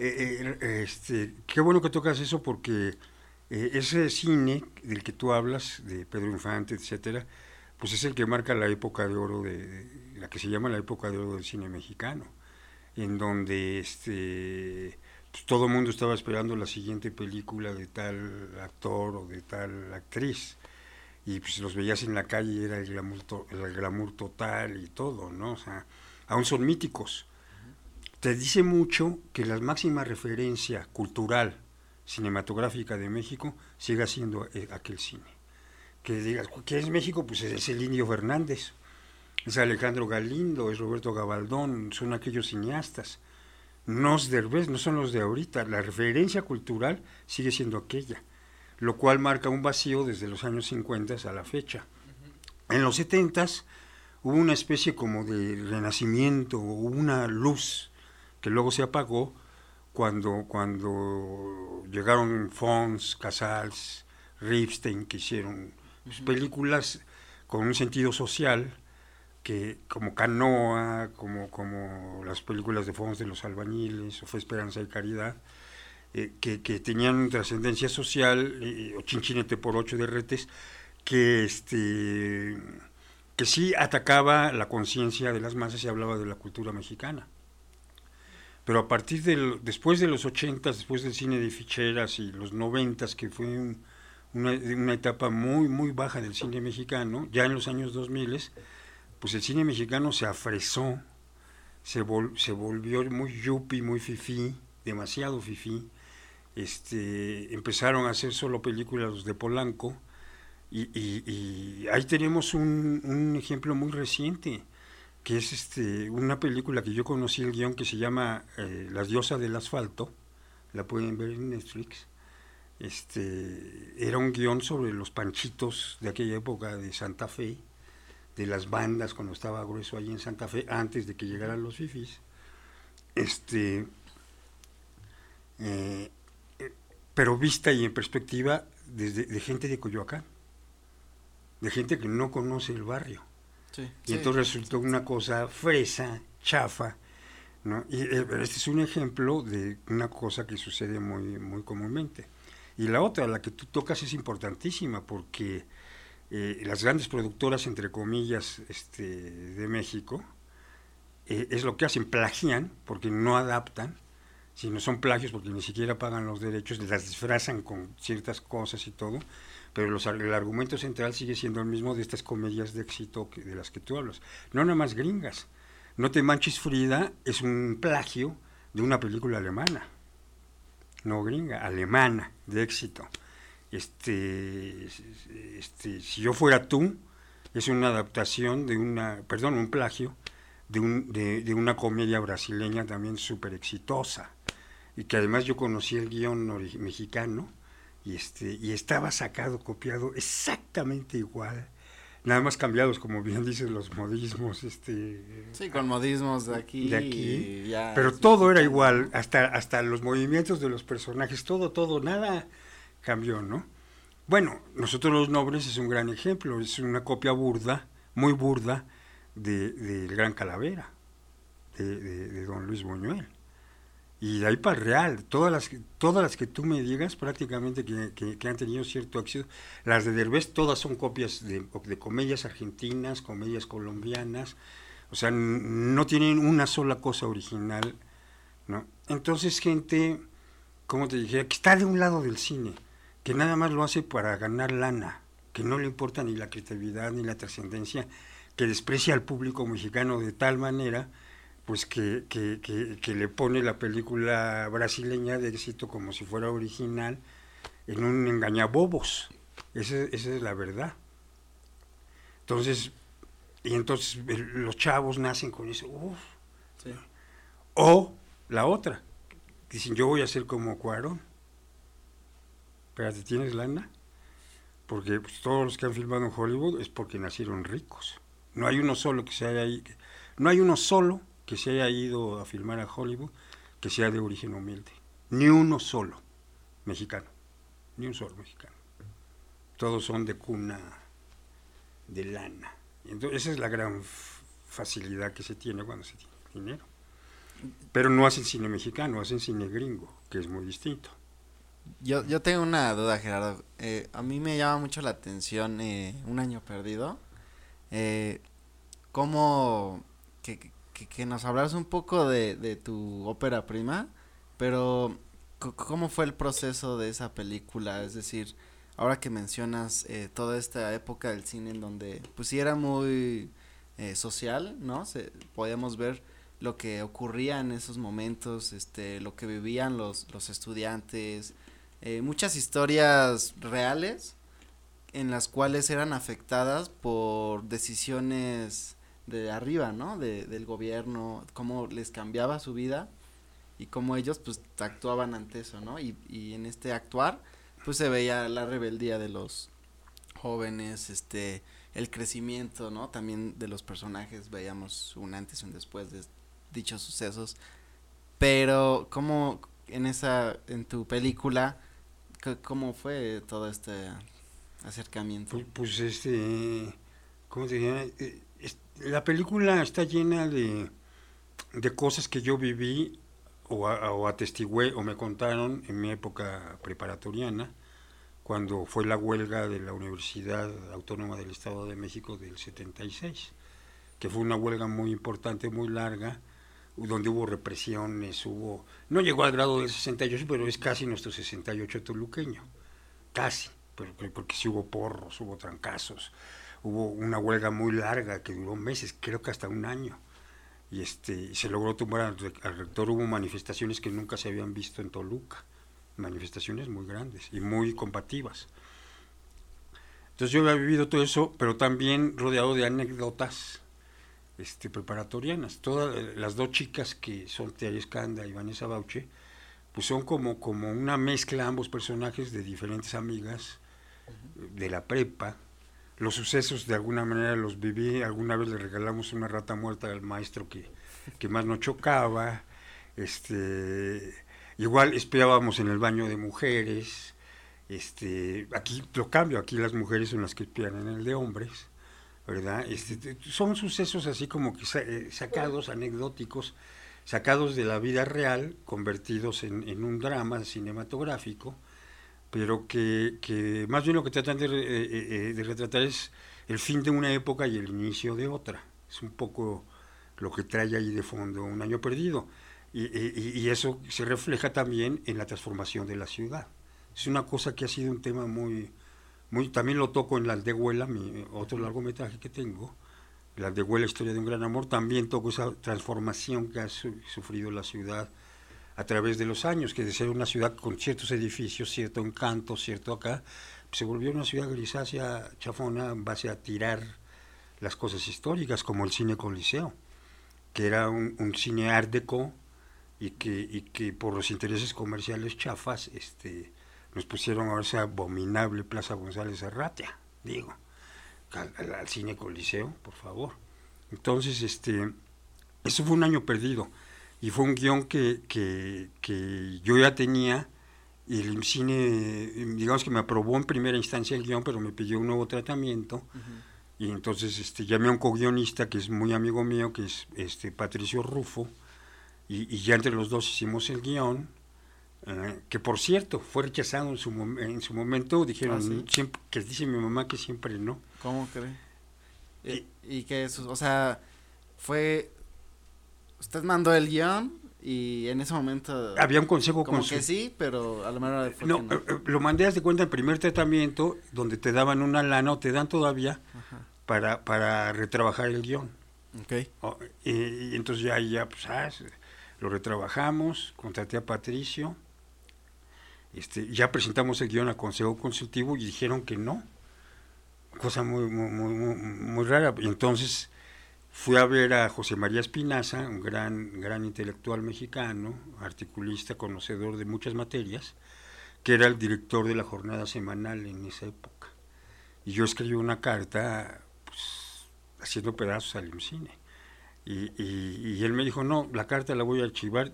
Eh, eh, este, qué bueno que tocas eso porque eh, ese cine del que tú hablas, de Pedro Infante, etcétera, pues es el que marca la época de oro de, la que se llama la época de oro del cine mexicano, en donde este todo el mundo estaba esperando la siguiente película de tal actor o de tal actriz y pues los veías en la calle y era el glamour, el glamour total y todo, ¿no? O sea, aún son míticos te dice mucho que la máxima referencia cultural cinematográfica de México siga siendo eh, aquel cine. Que digas, ¿qué es México? Pues es el Indio Fernández, es Alejandro Galindo, es Roberto Gabaldón, son aquellos cineastas. No, Derbez, no son los de ahorita, la referencia cultural sigue siendo aquella, lo cual marca un vacío desde los años 50 a la fecha. En los 70 hubo una especie como de renacimiento, hubo una luz que luego se apagó cuando, cuando llegaron Fons, Casals, Ripstein, que hicieron películas con un sentido social, que como Canoa, como, como las películas de Fons de los albañiles, o Fue Esperanza y Caridad, eh, que, que, tenían trascendencia social, eh, o Chinchinete por ocho de Retes, que, este, que sí atacaba la conciencia de las masas y hablaba de la cultura mexicana. Pero a partir del, después de los 80, después del cine de ficheras y los 90, que fue una, una, etapa muy, muy baja del cine mexicano, ya en los años 2000, pues el cine mexicano se afresó, se, se volvió muy yuppie, muy fifí, demasiado fifí, este, empezaron a hacer solo películas de Polanco, y, y, ahí tenemos un, un ejemplo muy reciente, que es este, una película que yo conocí el guion que se llama eh, Las diosas del asfalto, la pueden ver en Netflix. Este, era un guion sobre los panchitos de aquella época de Santa Fe, de las bandas cuando estaba grueso allí en Santa Fe, antes de que llegaran los fifis. Este, eh, pero vista y en perspectiva desde, de gente de Coyoacán, de gente que no conoce el barrio y entonces resultó una cosa fresa, chafa, ¿no? Y eh, este es un ejemplo de una cosa que sucede muy, muy comúnmente. Y la otra, la que tú tocas, es importantísima porque eh, las grandes productoras, entre comillas, este, de México, eh, es lo que hacen, plagian, porque no adaptan, sino son plagios porque ni siquiera pagan los derechos, las disfrazan con ciertas cosas y todo, pero los, el argumento central sigue siendo el mismo de estas comedias de éxito que, de las que tú hablas. No nada más gringas. No te manches Frida es un plagio de una película alemana. No gringa, alemana, de éxito. Este, este, si yo fuera tú, es una adaptación de una, perdón, un plagio de, un, de, de una comedia brasileña también súper exitosa. Y que además yo conocí el guion mexicano y, este, y estaba sacado, copiado exactamente igual nada más cambiados, como bien dicen los modismos, este... Sí, con modismos de aquí. De aquí. pero todo era igual, hasta, hasta los movimientos de los personajes, todo, todo, nada cambió, ¿no? Bueno, nosotros los nobles es un gran ejemplo, es una copia burda, muy burda, del de, Gran Calavera, de, de, don Luis Buñuel. Y de ahí para real, todas las, todas las que tú me digas prácticamente que, que, han tenido cierto éxito, las de Derbez todas son copias de, de comedias argentinas, comedias colombianas, o sea, no tienen una sola cosa original, ¿no? Entonces gente, como te dije, que está de un lado del cine, que nada más lo hace para ganar lana, que no le importa ni la creatividad ni la trascendencia, que desprecia al público mexicano de tal manera, pues que, que, que, le pone la película brasileña de éxito como si fuera original en un engañabobos. Esa, esa es la verdad. Entonces, y entonces los chavos nacen con eso. O la otra, dicen yo voy a ser como Cuarón espérate, ¿tienes lana? Porque pues, todos los que han filmado en Hollywood es porque nacieron ricos. No hay uno solo que se haya no hay uno solo que se haya ido a filmar a Hollywood que sea de origen humilde. Ni uno solo mexicano. Ni un solo mexicano. Todos son de cuna de lana. Entonces, esa es la gran facilidad que se tiene cuando se tiene dinero. Pero no hacen cine mexicano, hacen cine gringo, que es muy distinto. Yo, yo tengo una duda, Gerardo. Eh, a mí me llama mucho la atención eh, Un Año Perdido. Eh, ¿Cómo que, que, nos hablas un poco de, de tu ópera prima? Pero, ¿cómo fue el proceso de esa película? Es decir, ahora que mencionas eh, toda esta época del cine en donde, pues sí era muy eh, social, ¿no? Se, podíamos ver lo que ocurría en esos momentos, este, lo que vivían los, los estudiantes, eh, muchas historias reales en las cuales eran afectadas por decisiones de arriba, ¿no? De, del gobierno, cómo les cambiaba su vida y cómo ellos pues actuaban ante eso, ¿no? Y, y en este actuar pues se veía la rebeldía de los jóvenes, este, el crecimiento, ¿no? También de los personajes, veíamos un antes y un después de dichos sucesos. Pero, ¿cómo en esa, en tu película, ¿Cómo fue todo este acercamiento? Pues, este, ¿cómo te? Eh, la película está llena de, de cosas que yo viví o, o atestigué o me contaron en mi época preparatoriana, cuando fue la huelga de la Universidad Autónoma del Estado de México del 76, que fue una huelga muy importante, muy larga, donde hubo represiones, hubo... No llegó al grado del 68, pero es casi nuestro 68 toluqueño, casi, porque, porque sí hubo porros, hubo trancazos, hubo una huelga muy larga que duró meses, creo que hasta un año, y este se logró tumbar al, rector, hubo manifestaciones que nunca se habían visto en Toluca, manifestaciones muy grandes y muy combativas. Entonces yo había vivido todo eso, pero también rodeado de anécdotas este, preparatorianas. Todas eh, las dos chicas que son Escanda y Vanessa Bauche, pues son como, como una mezcla ambos personajes de diferentes amigas de la prepa. Los sucesos de alguna manera los viví, alguna vez le regalamos una rata muerta al maestro que, que más nos chocaba. Este, igual espiábamos en el baño de mujeres. Este, aquí lo cambio, aquí las mujeres son las que espían en el de hombres ¿verdad? Este, son sucesos así como que eh, sacados, anecdóticos, sacados de la vida real, convertidos en, un drama cinematográfico, pero que, que, más bien lo que tratan de, eh, eh, de, retratar es el fin de una época y el inicio de otra. Es un poco lo que trae ahí de fondo un año perdido. Y, y, y, eso se refleja también en la transformación de la ciudad. Es una cosa que ha sido un tema muy, también lo toco en La Aldehuela, mi otro largometraje que tengo, La Aldehuela, Historia de un Gran Amor, también toco esa transformación que ha sufrido la ciudad a través de los años, que de ser una ciudad con ciertos edificios, cierto encanto, cierto acá, se volvió una ciudad grisácea, chafona, en base a tirar las cosas históricas, como el cine Coliseo, que era un, cine art y que, y que por los intereses comerciales chafas, este, nos pusieron a esa abominable Plaza González Arratia, digo. al, cine Coliseo, por favor. Entonces, este, eso fue un año perdido. Y fue un guion que, que, que yo ya tenía y el cine, digamos que me aprobó en primera instancia el guion, pero me pidió un nuevo tratamiento. Y entonces este, llamé a un co-guionista que es muy amigo mío, que es este Patricio Rufo, y, ya entre los dos hicimos el guion, eh, que por cierto fue rechazado en su, en su momento, dijeron ah, siempre, que dice mi mamá que siempre no. ¿Cómo cree? Y, y que eso, o sea, fue, usted mandó el guion y en ese momento había un consejo como que sí pero a lo mejor no, no. Eh, eh, lo mandé de cuenta en primer tratamiento donde te daban una lana o te dan todavía para para retrabajar el guion okay. y, entonces ya ya pues ah, lo retrabajamos contraté a Patricio este ya presentamos el guion a consejo consultivo y dijeron que no cosa muy muy muy, muy rara y entonces Fui a ver a José María Espinaza, un gran, gran intelectual mexicano, articulista, conocedor de muchas materias, que era el director de la jornada semanal en esa época. Y yo escribí una carta pues, haciendo pedazos al IMCINE. Y, y, él me dijo, no, la carta la voy a archivar,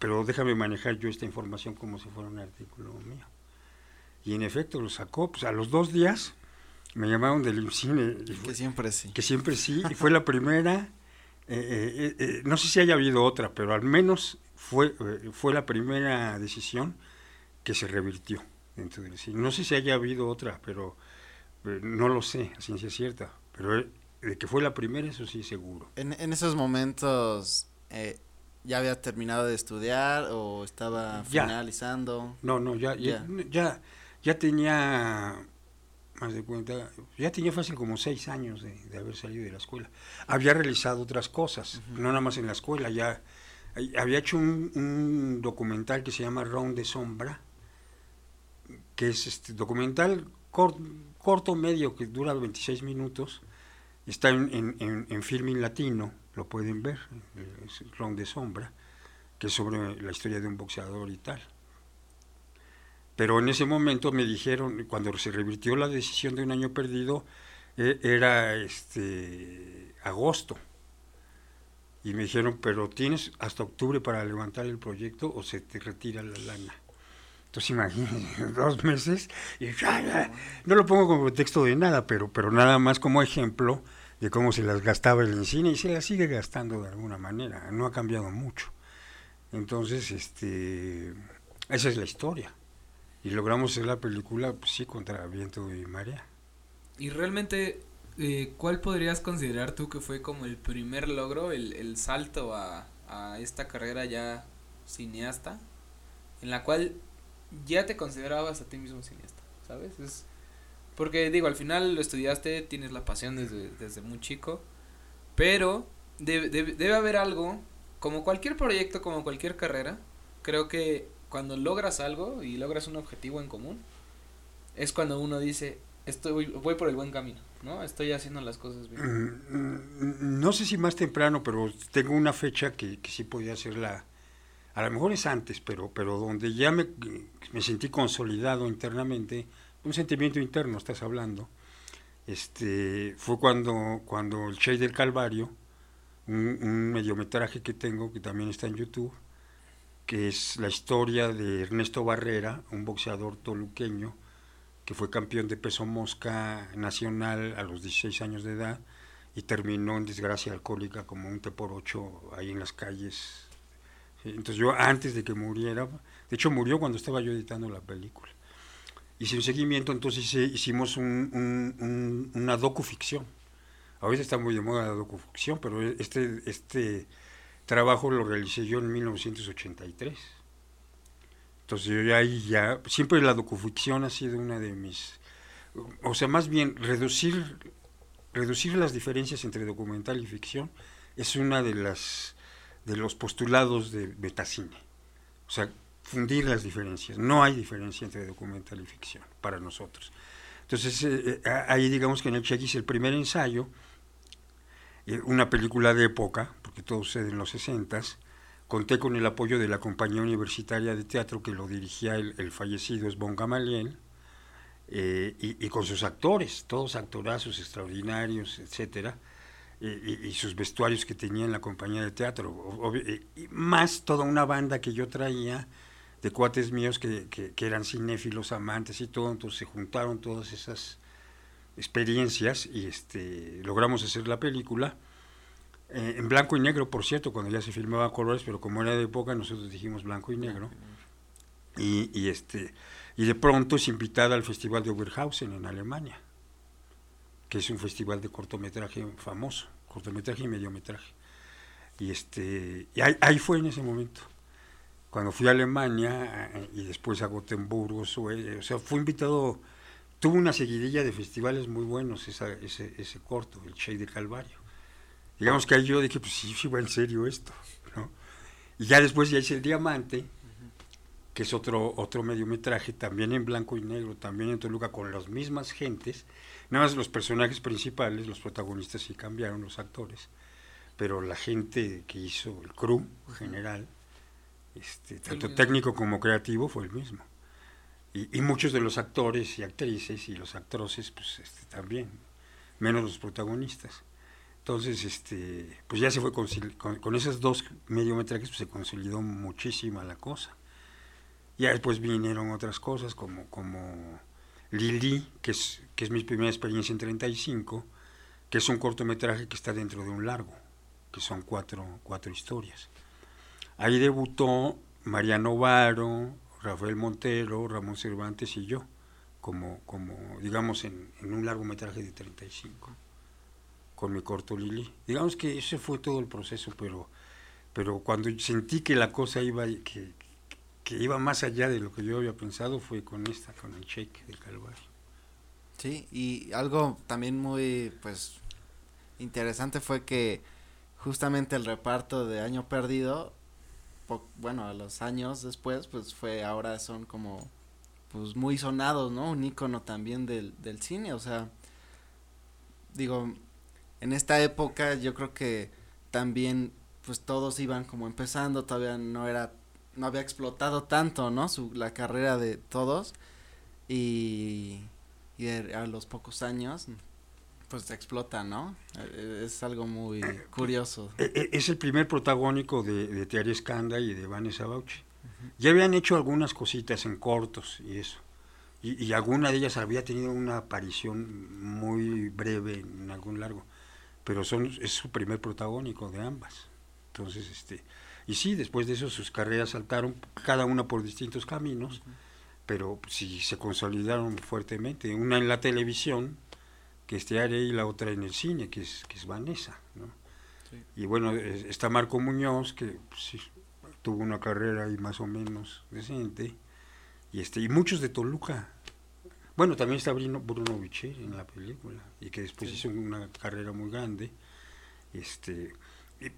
pero déjame manejar yo esta información como si fuera un artículo mío. Y en efecto lo sacó, pues a los dos días me llamaron del cine. Que siempre sí. Que siempre sí, y fue la primera. Eh, eh, eh, no sé si haya habido otra, pero al menos fue, fue la primera decisión que se revirtió dentro del cine. No sé si haya habido otra, pero no lo sé, a ciencia cierta. Pero de que fue la primera, eso sí, seguro. En, en esos momentos, ¿ya había terminado de estudiar o estaba finalizando? No, no, ya, ya, ya, ya tenía más de cuenta, ya tenía fácil como seis años de, haber salido de la escuela. Había realizado otras cosas, no nada más en la escuela, ya había hecho un, documental que se llama Round de Sombra, que es este documental corto, medio, que dura 26 minutos, está en, en, en, filming latino, lo pueden ver, es Round de Sombra, que es sobre la historia de un boxeador y tal. Pero en ese momento me dijeron, cuando se revirtió la decisión de un año perdido, e, era este agosto. Y me dijeron, pero tienes hasta octubre para levantar el proyecto o se te retira la lana. Entonces imagínense, dos meses, y no lo pongo como texto de nada, pero, pero nada más como ejemplo de cómo se las gastaba el cine y se las sigue gastando de alguna manera, no ha cambiado mucho. Entonces, este, esa es la historia y logramos hacer la película, pues sí, contra viento y marea. Y realmente, eh, ¿cuál podrías considerar tú que fue como el primer logro, el, el salto a, a esta carrera ya cineasta, en la cual ya te considerabas a ti mismo cineasta, ¿sabes? Es porque digo, al final lo estudiaste, tienes la pasión desde, desde muy chico, pero debe, debe, debe haber algo, como cualquier proyecto, como cualquier carrera, creo que cuando logras algo y logras un objetivo en común, es cuando uno dice, estoy voy por el buen camino, ¿no? Estoy haciendo las cosas bien. Mm, mm, no sé si más temprano, pero tengo una fecha que, que sí podía ser la... A lo mejor es antes, pero, pero donde ya me, me sentí consolidado internamente, un sentimiento interno, estás hablando, este, fue cuando, cuando el Che del Calvario, un, un mediometraje que tengo, que también está en YouTube, que es la historia de Ernesto Barrera, un boxeador toluqueño que fue campeón de peso mosca nacional a los 16 años de edad y terminó en desgracia alcohólica como un T por ocho ahí en las calles. Entonces yo antes de que muriera, de hecho murió cuando estaba yo editando la película. Hice un seguimiento, entonces hicimos un, un, una docuficción. Ahorita está muy de moda la docuficción, pero este, este trabajo lo realicé yo en 1983. Entonces yo ahí ya, siempre la docuficción ha sido una de mis, o sea, más bien reducir, reducir las diferencias entre documental y ficción es una de las, de los postulados de Betacine. O sea, fundir las diferencias. No hay diferencia entre documental y ficción para nosotros. Entonces, eh, eh, ahí digamos que en el Cheque el primer ensayo, eh, una película de época, porque todo sucede en los 60 conté con el apoyo de la compañía universitaria de teatro que lo dirigía el, fallecido Esbon Gamaliel, eh, y, con sus actores, todos actorazos extraordinarios, etcétera, y, sus vestuarios que tenía en la compañía de teatro, y más toda una banda que yo traía de cuates míos que, que, eran cinéfilos, amantes y todo, entonces se juntaron todas esas experiencias y este logramos hacer la película eh, en blanco y negro, por cierto, cuando ya se filmaba colores, pero como era de época, nosotros dijimos blanco y negro. Y, y, este, y de pronto es invitada al Festival de Oberhausen en Alemania, que es un festival de cortometraje famoso, cortometraje y mediometraje. Y, este, y ahí, fue en ese momento. Cuando fui a Alemania eh, y después a Gotemburgo, o sea, fue invitado, tuvo una seguidilla de festivales muy buenos ese, ese corto, el Shade de Calvario. Digamos que ahí yo dije, pues sí, sí va en serio esto, ¿no? Y ya después ya hice El Diamante, que es otro, otro mediometraje, también en blanco y negro, también en Toluca, con las mismas gentes, nada más los personajes principales, los protagonistas sí cambiaron, los actores, pero la gente que hizo el crew general, este, tanto técnico como creativo, fue el mismo. Y, y, muchos de los actores y actrices y los actores, pues este, también, menos los protagonistas. Entonces, este, pues ya se fue con, con, esos dos mediometrajes pues se consolidó muchísima la cosa. Ya después vinieron otras cosas como, como Lili, que es, que es mi primera experiencia en 35, que es un cortometraje que está dentro de un largo, que son cuatro, cuatro historias. Ahí debutó Mariano Varo, Rafael Montero, Ramón Cervantes y yo, como, como digamos, en, en un largometraje de 35 con mi corto Lili. Digamos que ese fue todo el proceso, pero, pero cuando sentí que la cosa iba, que, que iba más allá de lo que yo había pensado, fue con esta, con el cheque del Calvario. Sí, y algo también muy, pues, interesante fue que justamente el reparto de Año Perdido, bueno, a los años después, pues fue, ahora son como, pues muy sonados, ¿no? Un ícono también del, del cine, o sea, digo, en esta época yo creo que también pues todos iban como empezando, todavía no era, no había explotado tanto, ¿no? Su, la carrera de todos y a los pocos años pues explota, ¿no? E, es algo muy curioso. E, e, es el primer protagónico de, de Thierry Scanda y de Vanessa Bauchi. Ya habían hecho algunas cositas en cortos y eso. Y, y, alguna de ellas había tenido una aparición muy breve en algún largo pero son, es su primer protagónico de ambas. Entonces, este, y sí, después de eso sus carreras saltaron, cada una por distintos caminos, pero sí se consolidaron fuertemente. Una en la televisión, que es Tiare, y la otra en el cine, que es, que es Vanessa. ¿no? Y bueno, está Marco Muñoz, que pues, sí, tuvo una carrera ahí más o menos decente, y, este, y muchos de Toluca, bueno, también está Bruno, Bruno en la película y que después hizo una carrera muy grande. Este,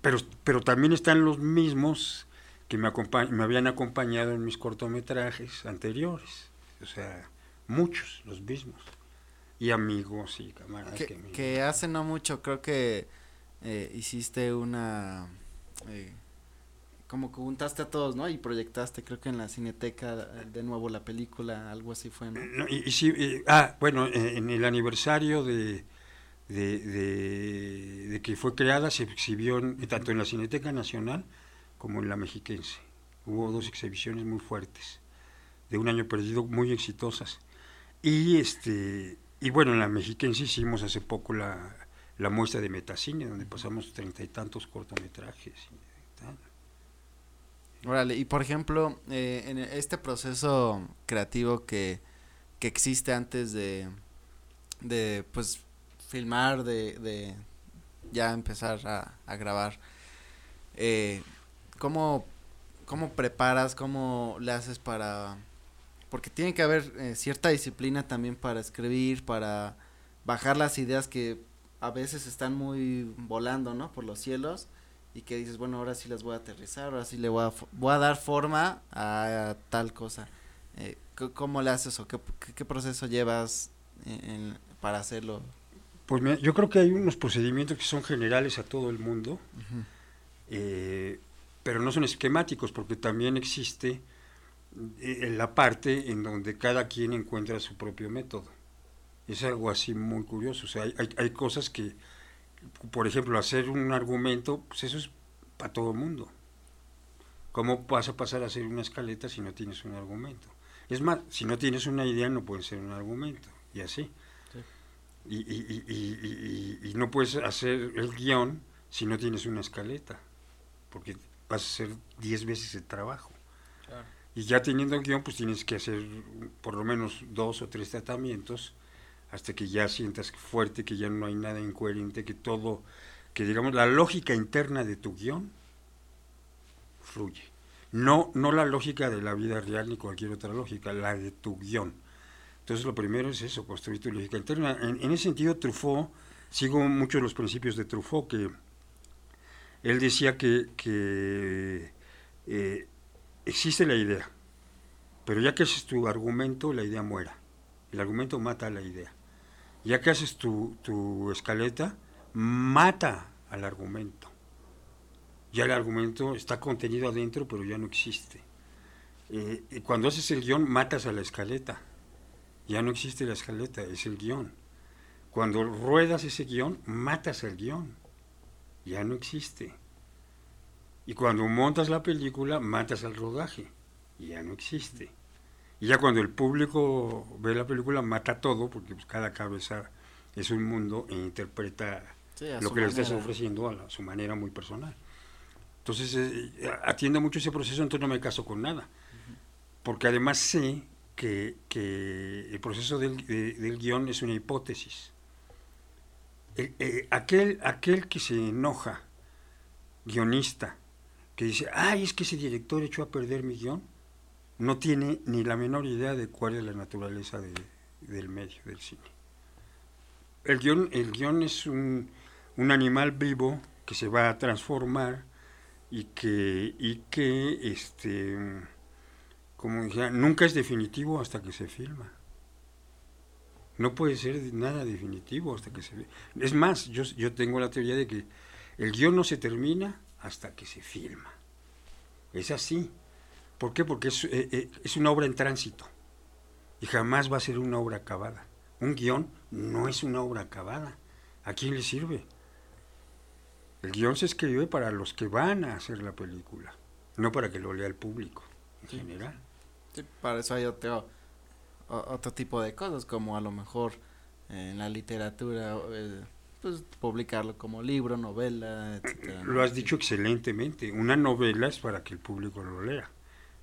pero, pero también están los mismos que me, me habían acompañado en mis cortometrajes anteriores. O sea, muchos, los mismos. Y amigos y camaradas. Que, que, hace no mucho creo que eh, hiciste una... Eh, como que juntaste a todos, ¿no? Y proyectaste, creo que en la cineteca, de nuevo la película, algo así fue, ¿no? y, sí, ah, bueno, eh, en el aniversario de, de, que fue creada, se exhibió tanto en la Cineteca Nacional como en la Mexiquense. Hubo dos exhibiciones muy fuertes, de un año perdido, muy exitosas. Y, este, y bueno, en la Mexiquense hicimos hace poco la, la muestra de Metacine, donde pasamos treinta y tantos cortometrajes. Y tal. Órale, y por ejemplo, eh, en este proceso creativo que, que existe antes de, de pues, filmar, de, de ya empezar a, a grabar, eh, ¿cómo, ¿cómo preparas, cómo le haces para...? Porque tiene que haber eh, cierta disciplina también para escribir, para bajar las ideas que a veces están muy volando, ¿no? Por los cielos y que dices, bueno, ahora sí las voy a aterrizar, ahora sí le voy a, voy a dar forma a, tal cosa. Eh, ¿Cómo le haces o qué, qué, proceso llevas para hacerlo? Pues mira, yo creo que hay unos procedimientos que son generales a todo el mundo, eh, pero no son esquemáticos porque también existe eh, la parte en donde cada quien encuentra su propio método. Es algo así muy curioso. O sea, hay, hay, cosas que, por ejemplo, hacer un argumento, pues eso es para todo el mundo. ¿Cómo vas a pasar a hacer una escaleta si no tienes un argumento? Es más, si no tienes una idea no puede ser un argumento, y así. Y, y, y, y, no puedes hacer el guion si no tienes una escaleta, porque vas a hacer 10 veces el trabajo. Y ya teniendo el guion, pues tienes que hacer por lo menos dos o tres tratamientos hasta que ya sientas fuerte, que ya no hay nada incoherente, que todo, que digamos la lógica interna de tu guion fluye. No, no la lógica de la vida real ni cualquier otra lógica, la de tu guion. Entonces lo primero es eso, construir tu lógica interna. En, ese sentido, Truffaut, sigo mucho los principios de Truffaut, que él decía que, que eh, existe la idea, pero ya que haces tu argumento, la idea muera. El argumento mata a la idea. Ya que haces tu, tu escaleta, mata al argumento. Ya el argumento está contenido adentro, pero ya no existe. Eh, cuando haces el guion, matas a la escaleta. Ya no existe la escaleta, es el guion. Cuando ruedas ese guion, matas el guion. Ya no existe. Y cuando montas la película, matas al rodaje. Y ya no existe. Y ya cuando el público ve la película, mata todo, porque pues, cada cabeza es un mundo e interpreta lo que le estás ofreciendo a, su manera muy personal. Entonces, eh, atiende mucho ese proceso, entonces no me caso con nada. Porque además sé que, el proceso del, guion es una hipótesis. Eh, aquel, aquel que se enoja, guionista, que dice, ay, es que ese director echó a perder mi guion, no tiene ni la menor idea de cuál es la naturaleza del medio, del cine. El guion, el guion es un, un, animal vivo que se va a transformar y que, y que este, como decía, nunca es definitivo hasta que se filma. No puede ser nada definitivo hasta que se... Es más, yo, yo tengo la teoría de que el guion no se termina hasta que se filma. Es así. ¿Por qué? Porque es, eh, eh, es, una obra en tránsito y jamás va a ser una obra acabada. Un guion no es una obra acabada. ¿A quién le sirve? El guion se escribe para los que van a hacer la película, no para que lo lea el público en general. para eso hay otro, otro tipo de cosas, como a lo mejor en la literatura eh, pues publicarlo como libro, novela, etcétera. Lo has dicho excelentemente. Una novela es para que el público lo lea.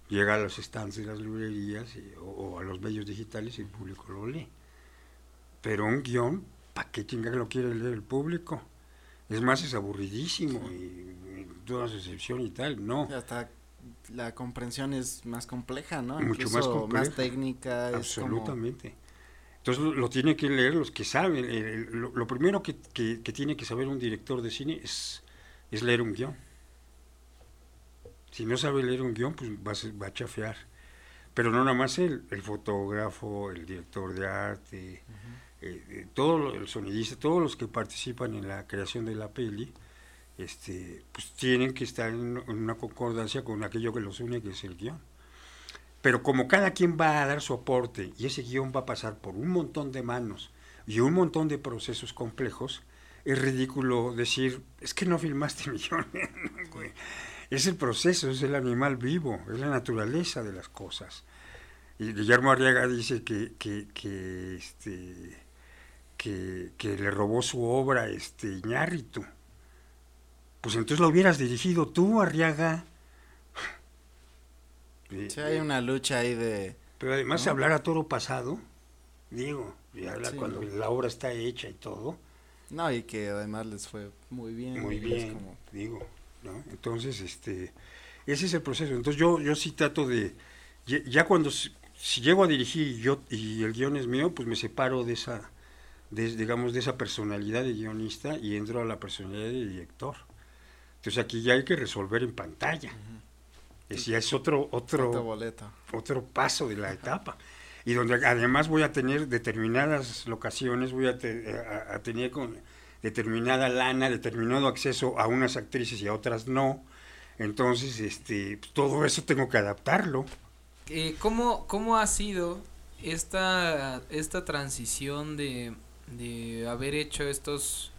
Llega a los stands de las librerías o, a los medios digitales y el público lo lee. Pero un guion, ¿para qué lo quiere leer el público? Es más, es aburridísimo y, toda su excepción y tal, no. Hasta la comprensión es más compleja, ¿no? Mucho más compleja. Más técnica. Absolutamente. Entonces lo, lo tienen que leer los que saben. lo, primero que, tiene que saber un director de cine es, es leer un guion. Si no sabe leer un guion, pues va a, va a chafear. Pero no nada más él, el fotógrafo, el director de arte, eh, eh, todo el sonidista, todos los que participan en la creación de la peli, este, pues tienen que estar en, en una concordancia con aquello que los une, que es el guion. Pero como cada quien va a dar su aporte y ese guion va a pasar por un montón de manos y un montón de procesos complejos, es ridículo decir, es que no filmaste millones. es el proceso, es el animal vivo, es la naturaleza de las cosas. Y Guillermo Arriaga dice que, que, que, este, que, que le robó su obra este, Iñárritu. Pues entonces lo hubieras dirigido tú, Arriaga. Sí, hay una lucha ahí de... Pero además hablar a toro pasado, digo, y habla cuando la obra está hecha y todo. No, y que además les fue muy bien. Muy bien, digo, ¿no? Entonces, este, ese es el proceso. Entonces yo, yo sí trato de, ya cuando, si, llego a dirigir y, yo, y el guion es mío, pues me separo de esa, de, digamos, de esa personalidad de guionista y entro a la personalidad de director. Entonces aquí ya hay que resolver en pantalla. Es, ya es otro, otro, otro paso de la etapa. Y donde además voy a tener determinadas locaciones, voy a, tener con determinada lana, determinado acceso a unas actrices y a otras no. Entonces, este, pues, todo eso tengo que adaptarlo. eh, ¿cómo, ¿cómo ha sido esta, esta transición de, de haber hecho estos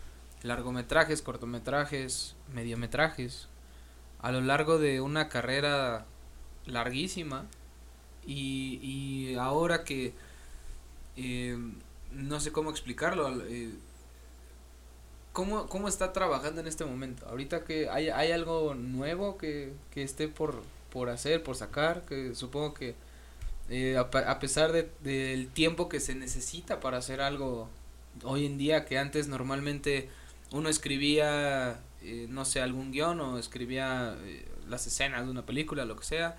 largometrajes, cortometrajes, mediometrajes a lo largo de una carrera larguísima y, y ahora que eh, no sé cómo explicarlo eh, ¿cómo, ¿cómo, está trabajando en este momento ahorita que hay, hay algo nuevo que, que esté por, por hacer por sacar que supongo que eh, a, a, pesar de, del tiempo que se necesita para hacer algo hoy en día que antes normalmente uno escribía eh, no sé algún guion o escribía eh, las escenas de una película lo que sea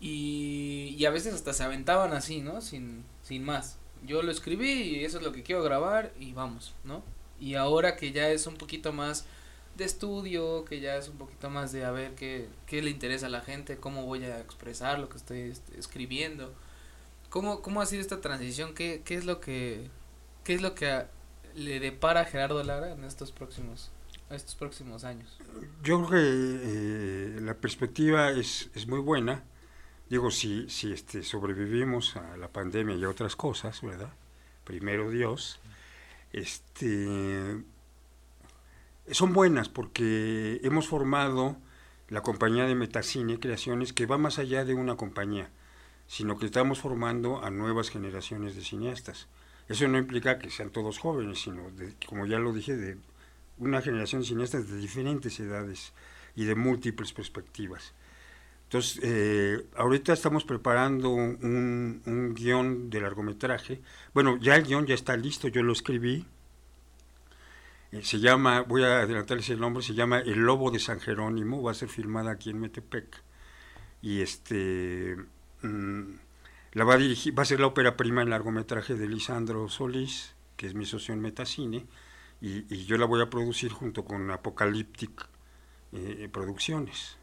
y, a veces hasta se aventaban así no sin, sin más yo lo escribí y eso es lo que quiero grabar y vamos no y ahora que ya es un poquito más de estudio, que ya es un poquito más de a ver qué, qué le interesa a la gente, cómo voy a expresar lo que estoy escribiendo. ¿Cómo, ¿Cómo ha sido esta transición? ¿Qué, qué es lo que qué es lo que le depara a Gerardo Lara en estos próximos estos próximos años? Yo creo que eh, la perspectiva es, es muy buena. Digo, si, si este, sobrevivimos a la pandemia y a otras cosas, ¿verdad? Primero Dios. Este, son buenas porque hemos formado la compañía de Metacine Creaciones que va más allá de una compañía, sino que estamos formando a nuevas generaciones de cineastas. Eso no implica que sean todos jóvenes, sino, de, como ya lo dije, de una generación de cineastas de diferentes edades y de múltiples perspectivas. Entonces, eh, ahorita estamos preparando un, un guion de largometraje. Bueno, ya el guion ya está listo, yo lo escribí, se llama, voy a adelantarles el nombre, se llama El Lobo de San Jerónimo, va a ser filmada aquí en Metepec. Y este mmm, la va a dirigir, va a ser la ópera prima en largometraje de Lisandro Solís, que es mi socio en Metacine, y, y yo la voy a producir junto con Apocalyptic eh, Producciones.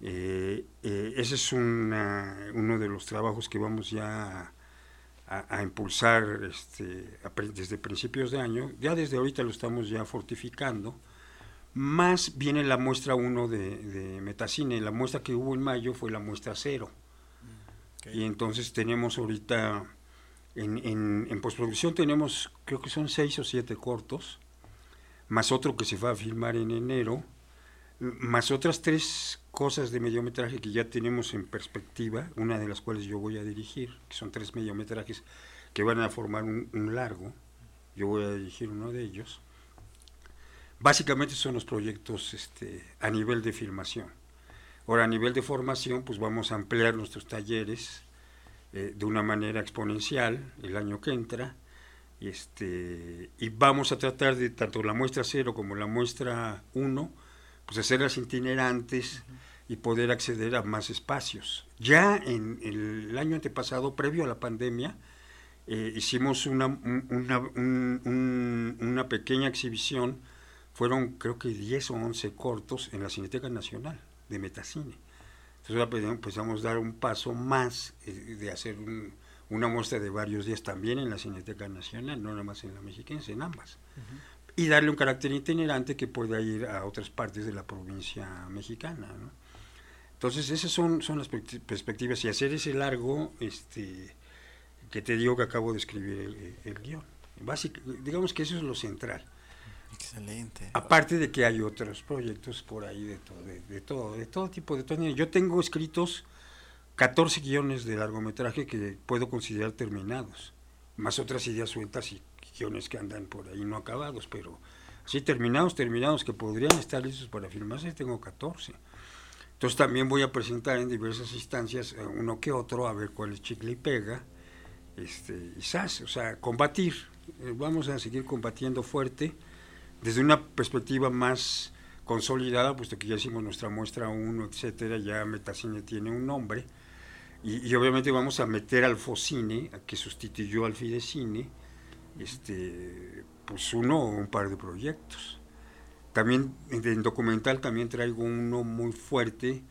Eh, eh, ese es una, uno de los trabajos que vamos ya a impulsar este, a, desde principios de año, ya desde ahorita lo estamos ya fortificando, más viene la muestra 1 de, de, Metacine, la muestra que hubo en mayo fue la muestra 0. Okay. Y entonces tenemos ahorita, en, en, en, postproducción tenemos, creo que son 6 o 7 cortos, más otro que se va a filmar en enero, más otras tres cosas de mediometraje que ya tenemos en perspectiva, una de las cuales yo voy a dirigir, que son tres mediometrajes que van a formar un, un largo, yo voy a dirigir uno de ellos. Básicamente son los proyectos este, a nivel de filmación. Ahora, a nivel de formación, pues vamos a ampliar nuestros talleres eh, de una manera exponencial el año que entra. Y, este, y vamos a tratar de, tanto la muestra cero como la muestra 1, pues hacerlas itinerantes y poder acceder a más espacios. Ya en el año antepasado, previo a la pandemia, eh, hicimos una, una, un, un, una, pequeña exhibición, fueron creo que 10 o 11 cortos en la Cineteca Nacional de Metacine. Entonces empezamos a dar un paso más eh, de hacer un, una muestra de varios días también en la Cineteca Nacional, no nada más en la mexiquense, en ambas. Uh -huh y darle un carácter itinerante que pueda ir a otras partes de la provincia mexicana. ¿no? Entonces, esas son, son las perspectivas y hacer ese largo este, que te digo que acabo de escribir el, el guion. Digamos que eso es lo central. Excelente. Aparte de que hay otros proyectos por ahí de todo, de, de todo, de todo tipo de todo. Yo tengo escritos 14 guiones de largometraje que puedo considerar terminados, más otras ideas sueltas y que andan por ahí no acabados, pero así terminados, terminados, que podrían estar listos para filmarse, tengo 14. Entonces también voy a presentar en diversas instancias uno que otro, a ver cuál es chicle y pega, este, y sas, o sea, combatir, vamos a seguir combatiendo fuerte, desde una perspectiva más consolidada, puesto que ya hicimos nuestra muestra 1, etcétera, ya Metacine tiene un nombre, y, y obviamente vamos a meter al Focine, que sustituyó al Fidecine, este, pues uno o un par de proyectos. También en documental también traigo uno muy fuerte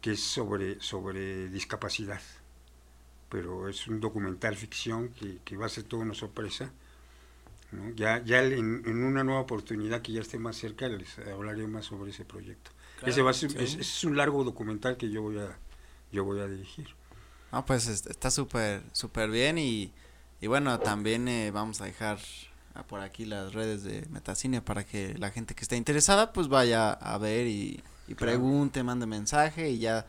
que es sobre, sobre discapacidad, pero es un documental ficción que, que va a ser toda una sorpresa. ¿No? Ya, ya en, en, una nueva oportunidad que ya esté más cerca les hablaré más sobre ese proyecto. Claro, ese va a ser, sí. es, es, un largo documental que yo voy a, yo voy a dirigir. No, pues está súper, súper bien y, y bueno, también eh, vamos a dejar por aquí las redes de Metacine para que la gente que esté interesada pues vaya a ver y, pregunte, mande mensaje y ya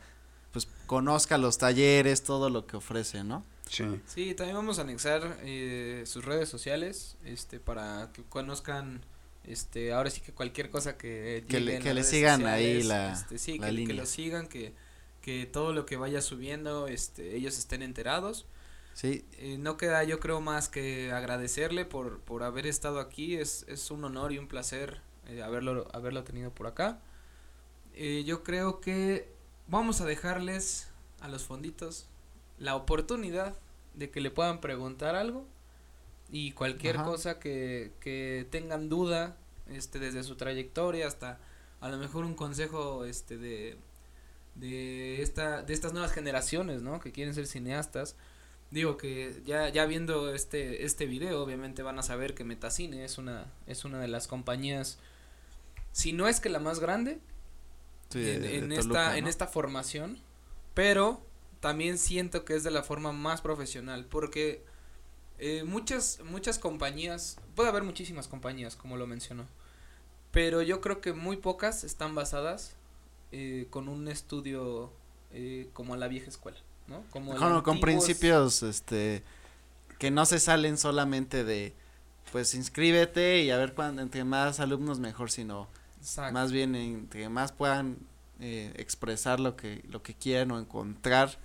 pues conozca los talleres, todo lo que ofrece, ¿no? Sí. Sí, también vamos a anexar eh, sus redes sociales, este, para que conozcan, este, ahora sí que cualquier cosa que que le, que le sigan ahí la, este, sí, que, que, lo sigan, que, que todo lo que vaya subiendo, este, ellos estén enterados. Sí. Eh, no queda yo creo más que agradecerle por, por haber estado aquí, es, es un honor y un placer eh, haberlo, haberlo tenido por acá. Eh, yo creo que vamos a dejarles a los fonditos la oportunidad de que le puedan preguntar algo y cualquier cosa que, que tengan duda este desde su trayectoria hasta a lo mejor un consejo este de de esta de estas nuevas generaciones no que quieren ser cineastas. Digo que ya, ya viendo este, este video, obviamente van a saber que Metacine es una, es una de las compañías, si no es que la más grande, en, esta, en esta formación, pero también siento que es de la forma más profesional, porque eh, muchas, muchas compañías, puede haber muchísimas compañías, como lo mencionó, pero yo creo que muy pocas están basadas eh, con un estudio eh, como la vieja escuela. Como con principios, este, que no se salen solamente de, pues inscríbete y a ver cuándo, entre más alumnos mejor, sino más bien entre más puedan eh, expresar lo que, lo que quieren o encontrar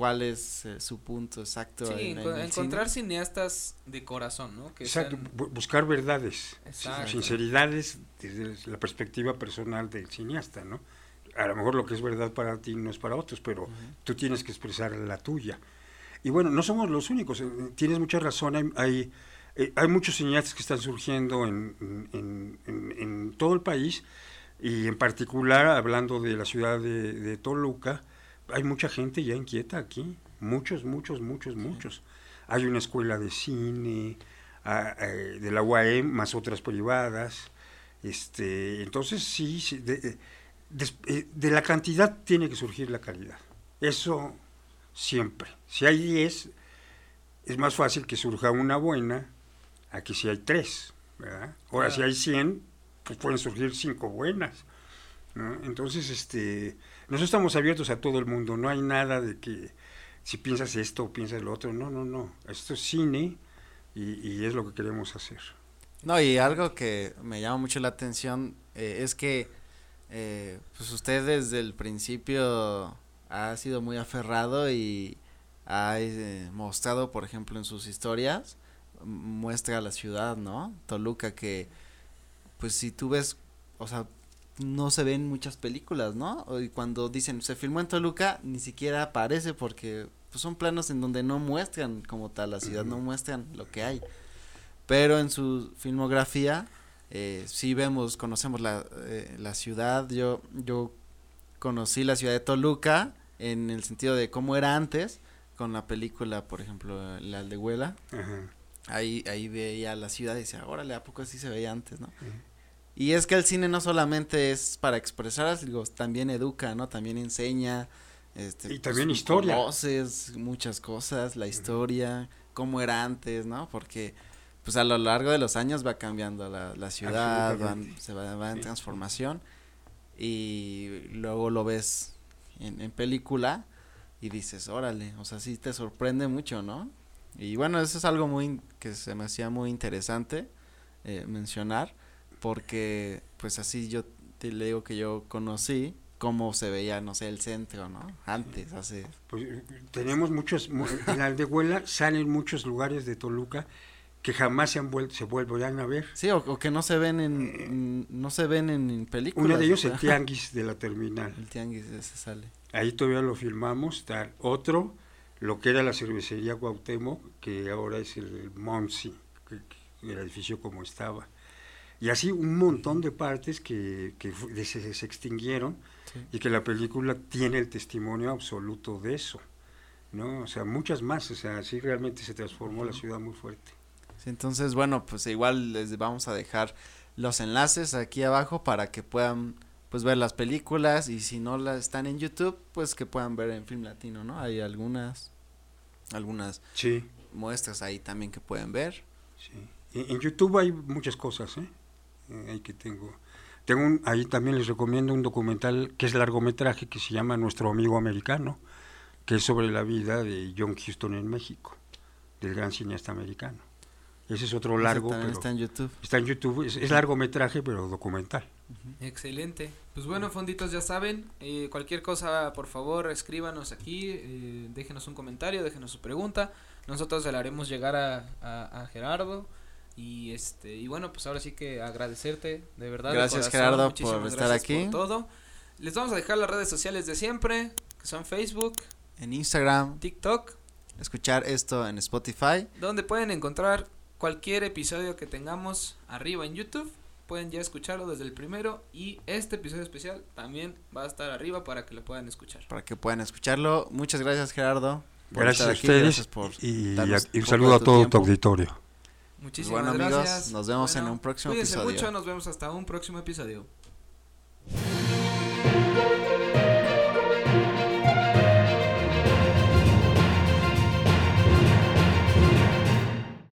cuál es eh, su punto exacto. Sí, encontrar cineastas de corazón, ¿no? Que exacto, buscar verdades, sinceridades desde la perspectiva personal del cineasta, ¿no? a lo mejor lo que es verdad para ti no es para otros, pero tú tienes que expresar la tuya. Y bueno, no somos los únicos, eh, tienes mucha razón, hay, hay, eh, hay muchos cineastas que están surgiendo en, en, en, todo el país y en particular hablando de la ciudad de, Toluca, hay mucha gente ya inquieta aquí, muchos, muchos, muchos, muchos. Hay una escuela de cine, eh, de la UAM, más otras privadas. Este, entonces sí, sí de, eh, de, la cantidad tiene que surgir la calidad. Eso siempre. Si hay 10, es más fácil que surja una buena a que si hay 3. Ahora, si hay 100, pues pueden surgir 5 buenas. Entonces, este, nosotros estamos abiertos a todo el mundo. No hay nada de que si piensas esto o piensas lo otro. No, no, no. Esto es cine y, es lo que queremos hacer. No, y algo que me llama mucho la atención eh, es que eh, pues usted desde el principio ha sido muy aferrado y ha eh, mostrado, por ejemplo, en sus historias, muestra la ciudad, ¿no? Toluca, que pues si tú ves, o sea, no se ven muchas películas, ¿no? Y cuando dicen se filmó en Toluca, ni siquiera aparece porque pues son planos en donde no muestran como tal la ciudad, no muestran lo que hay. Pero en su filmografía eh, sí vemos, conocemos la, eh, la ciudad, yo, yo conocí la ciudad de Toluca en el sentido de cómo era antes, con la película, por ejemplo, La Aldehuela. Ahí, ahí veía la ciudad y decía, órale, ¿a poco así se veía antes, no? Y es que el cine no solamente es para expresar, digo, también educa, ¿no? También enseña. Este, y pues, también historia. Voces, muchas cosas, la historia, cómo era antes, ¿no? Porque pues a lo largo de los años va cambiando la, la ciudad, se va, va en transformación y luego lo ves en, en, película y dices, órale, o sea, sí te sorprende mucho, ¿no? Y bueno, eso es algo muy que se me hacía muy interesante eh, mencionar porque pues así yo te le digo que yo conocí cómo se veía, no sé, el centro, ¿no? Antes, hace... Pues tenemos muchos, en la aldehuela salen muchos lugares de Toluca que jamás se han vuelto se vuelvan a ver. Sí o, que no se ven en no se ven en, películas uno de ellos el tianguis de la terminal. El tianguis ese sale. Ahí todavía lo filmamos tal otro lo que era la cervecería Cuauhtémoc que ahora es el Monsi el edificio como estaba y así un montón de partes que, que se, se, extinguieron y que la película tiene el testimonio absoluto de eso no o sea muchas más o sea así realmente se transformó la ciudad muy fuerte entonces, bueno, pues igual les vamos a dejar los enlaces aquí abajo para que puedan pues ver las películas y si no las están en YouTube, pues que puedan ver en Film Latino, ¿no? Hay algunas algunas sí. muestras ahí también que pueden ver. Sí. En, YouTube hay muchas cosas, ¿eh? Eh ahí que tengo. Tengo un, ahí también les recomiendo un documental que es largometraje que se llama Nuestro amigo americano, que es sobre la vida de John Huston en México, del gran cineasta americano. Ese es otro largo. Pero está en YouTube. Está en YouTube, es, largometraje, pero documental. Excelente. Pues bueno, fonditos, ya saben, eh, cualquier cosa, por favor, escríbanos aquí, eh, déjenos un comentario, déjenos su pregunta. Nosotros se la haremos llegar a, a, Gerardo. Y este y bueno, pues ahora sí que agradecerte, de verdad. Gracias Gerardo por estar aquí. Por todo. Les vamos a dejar las redes sociales de siempre, que son Facebook, en Instagram, TikTok. Escuchar esto en Spotify. Donde pueden encontrar cualquier episodio que tengamos arriba en YouTube. Pueden ya escucharlo desde el primero y este episodio especial también va a estar arriba para que lo puedan escuchar. Para que puedan escucharlo. Muchas gracias Gerardo. Gracias a ustedes y, un saludo a todo tu auditorio. Muchísimas bueno, gracias. amigos, nos vemos en un próximo cuídense episodio. mucho, nos vemos hasta un próximo episodio.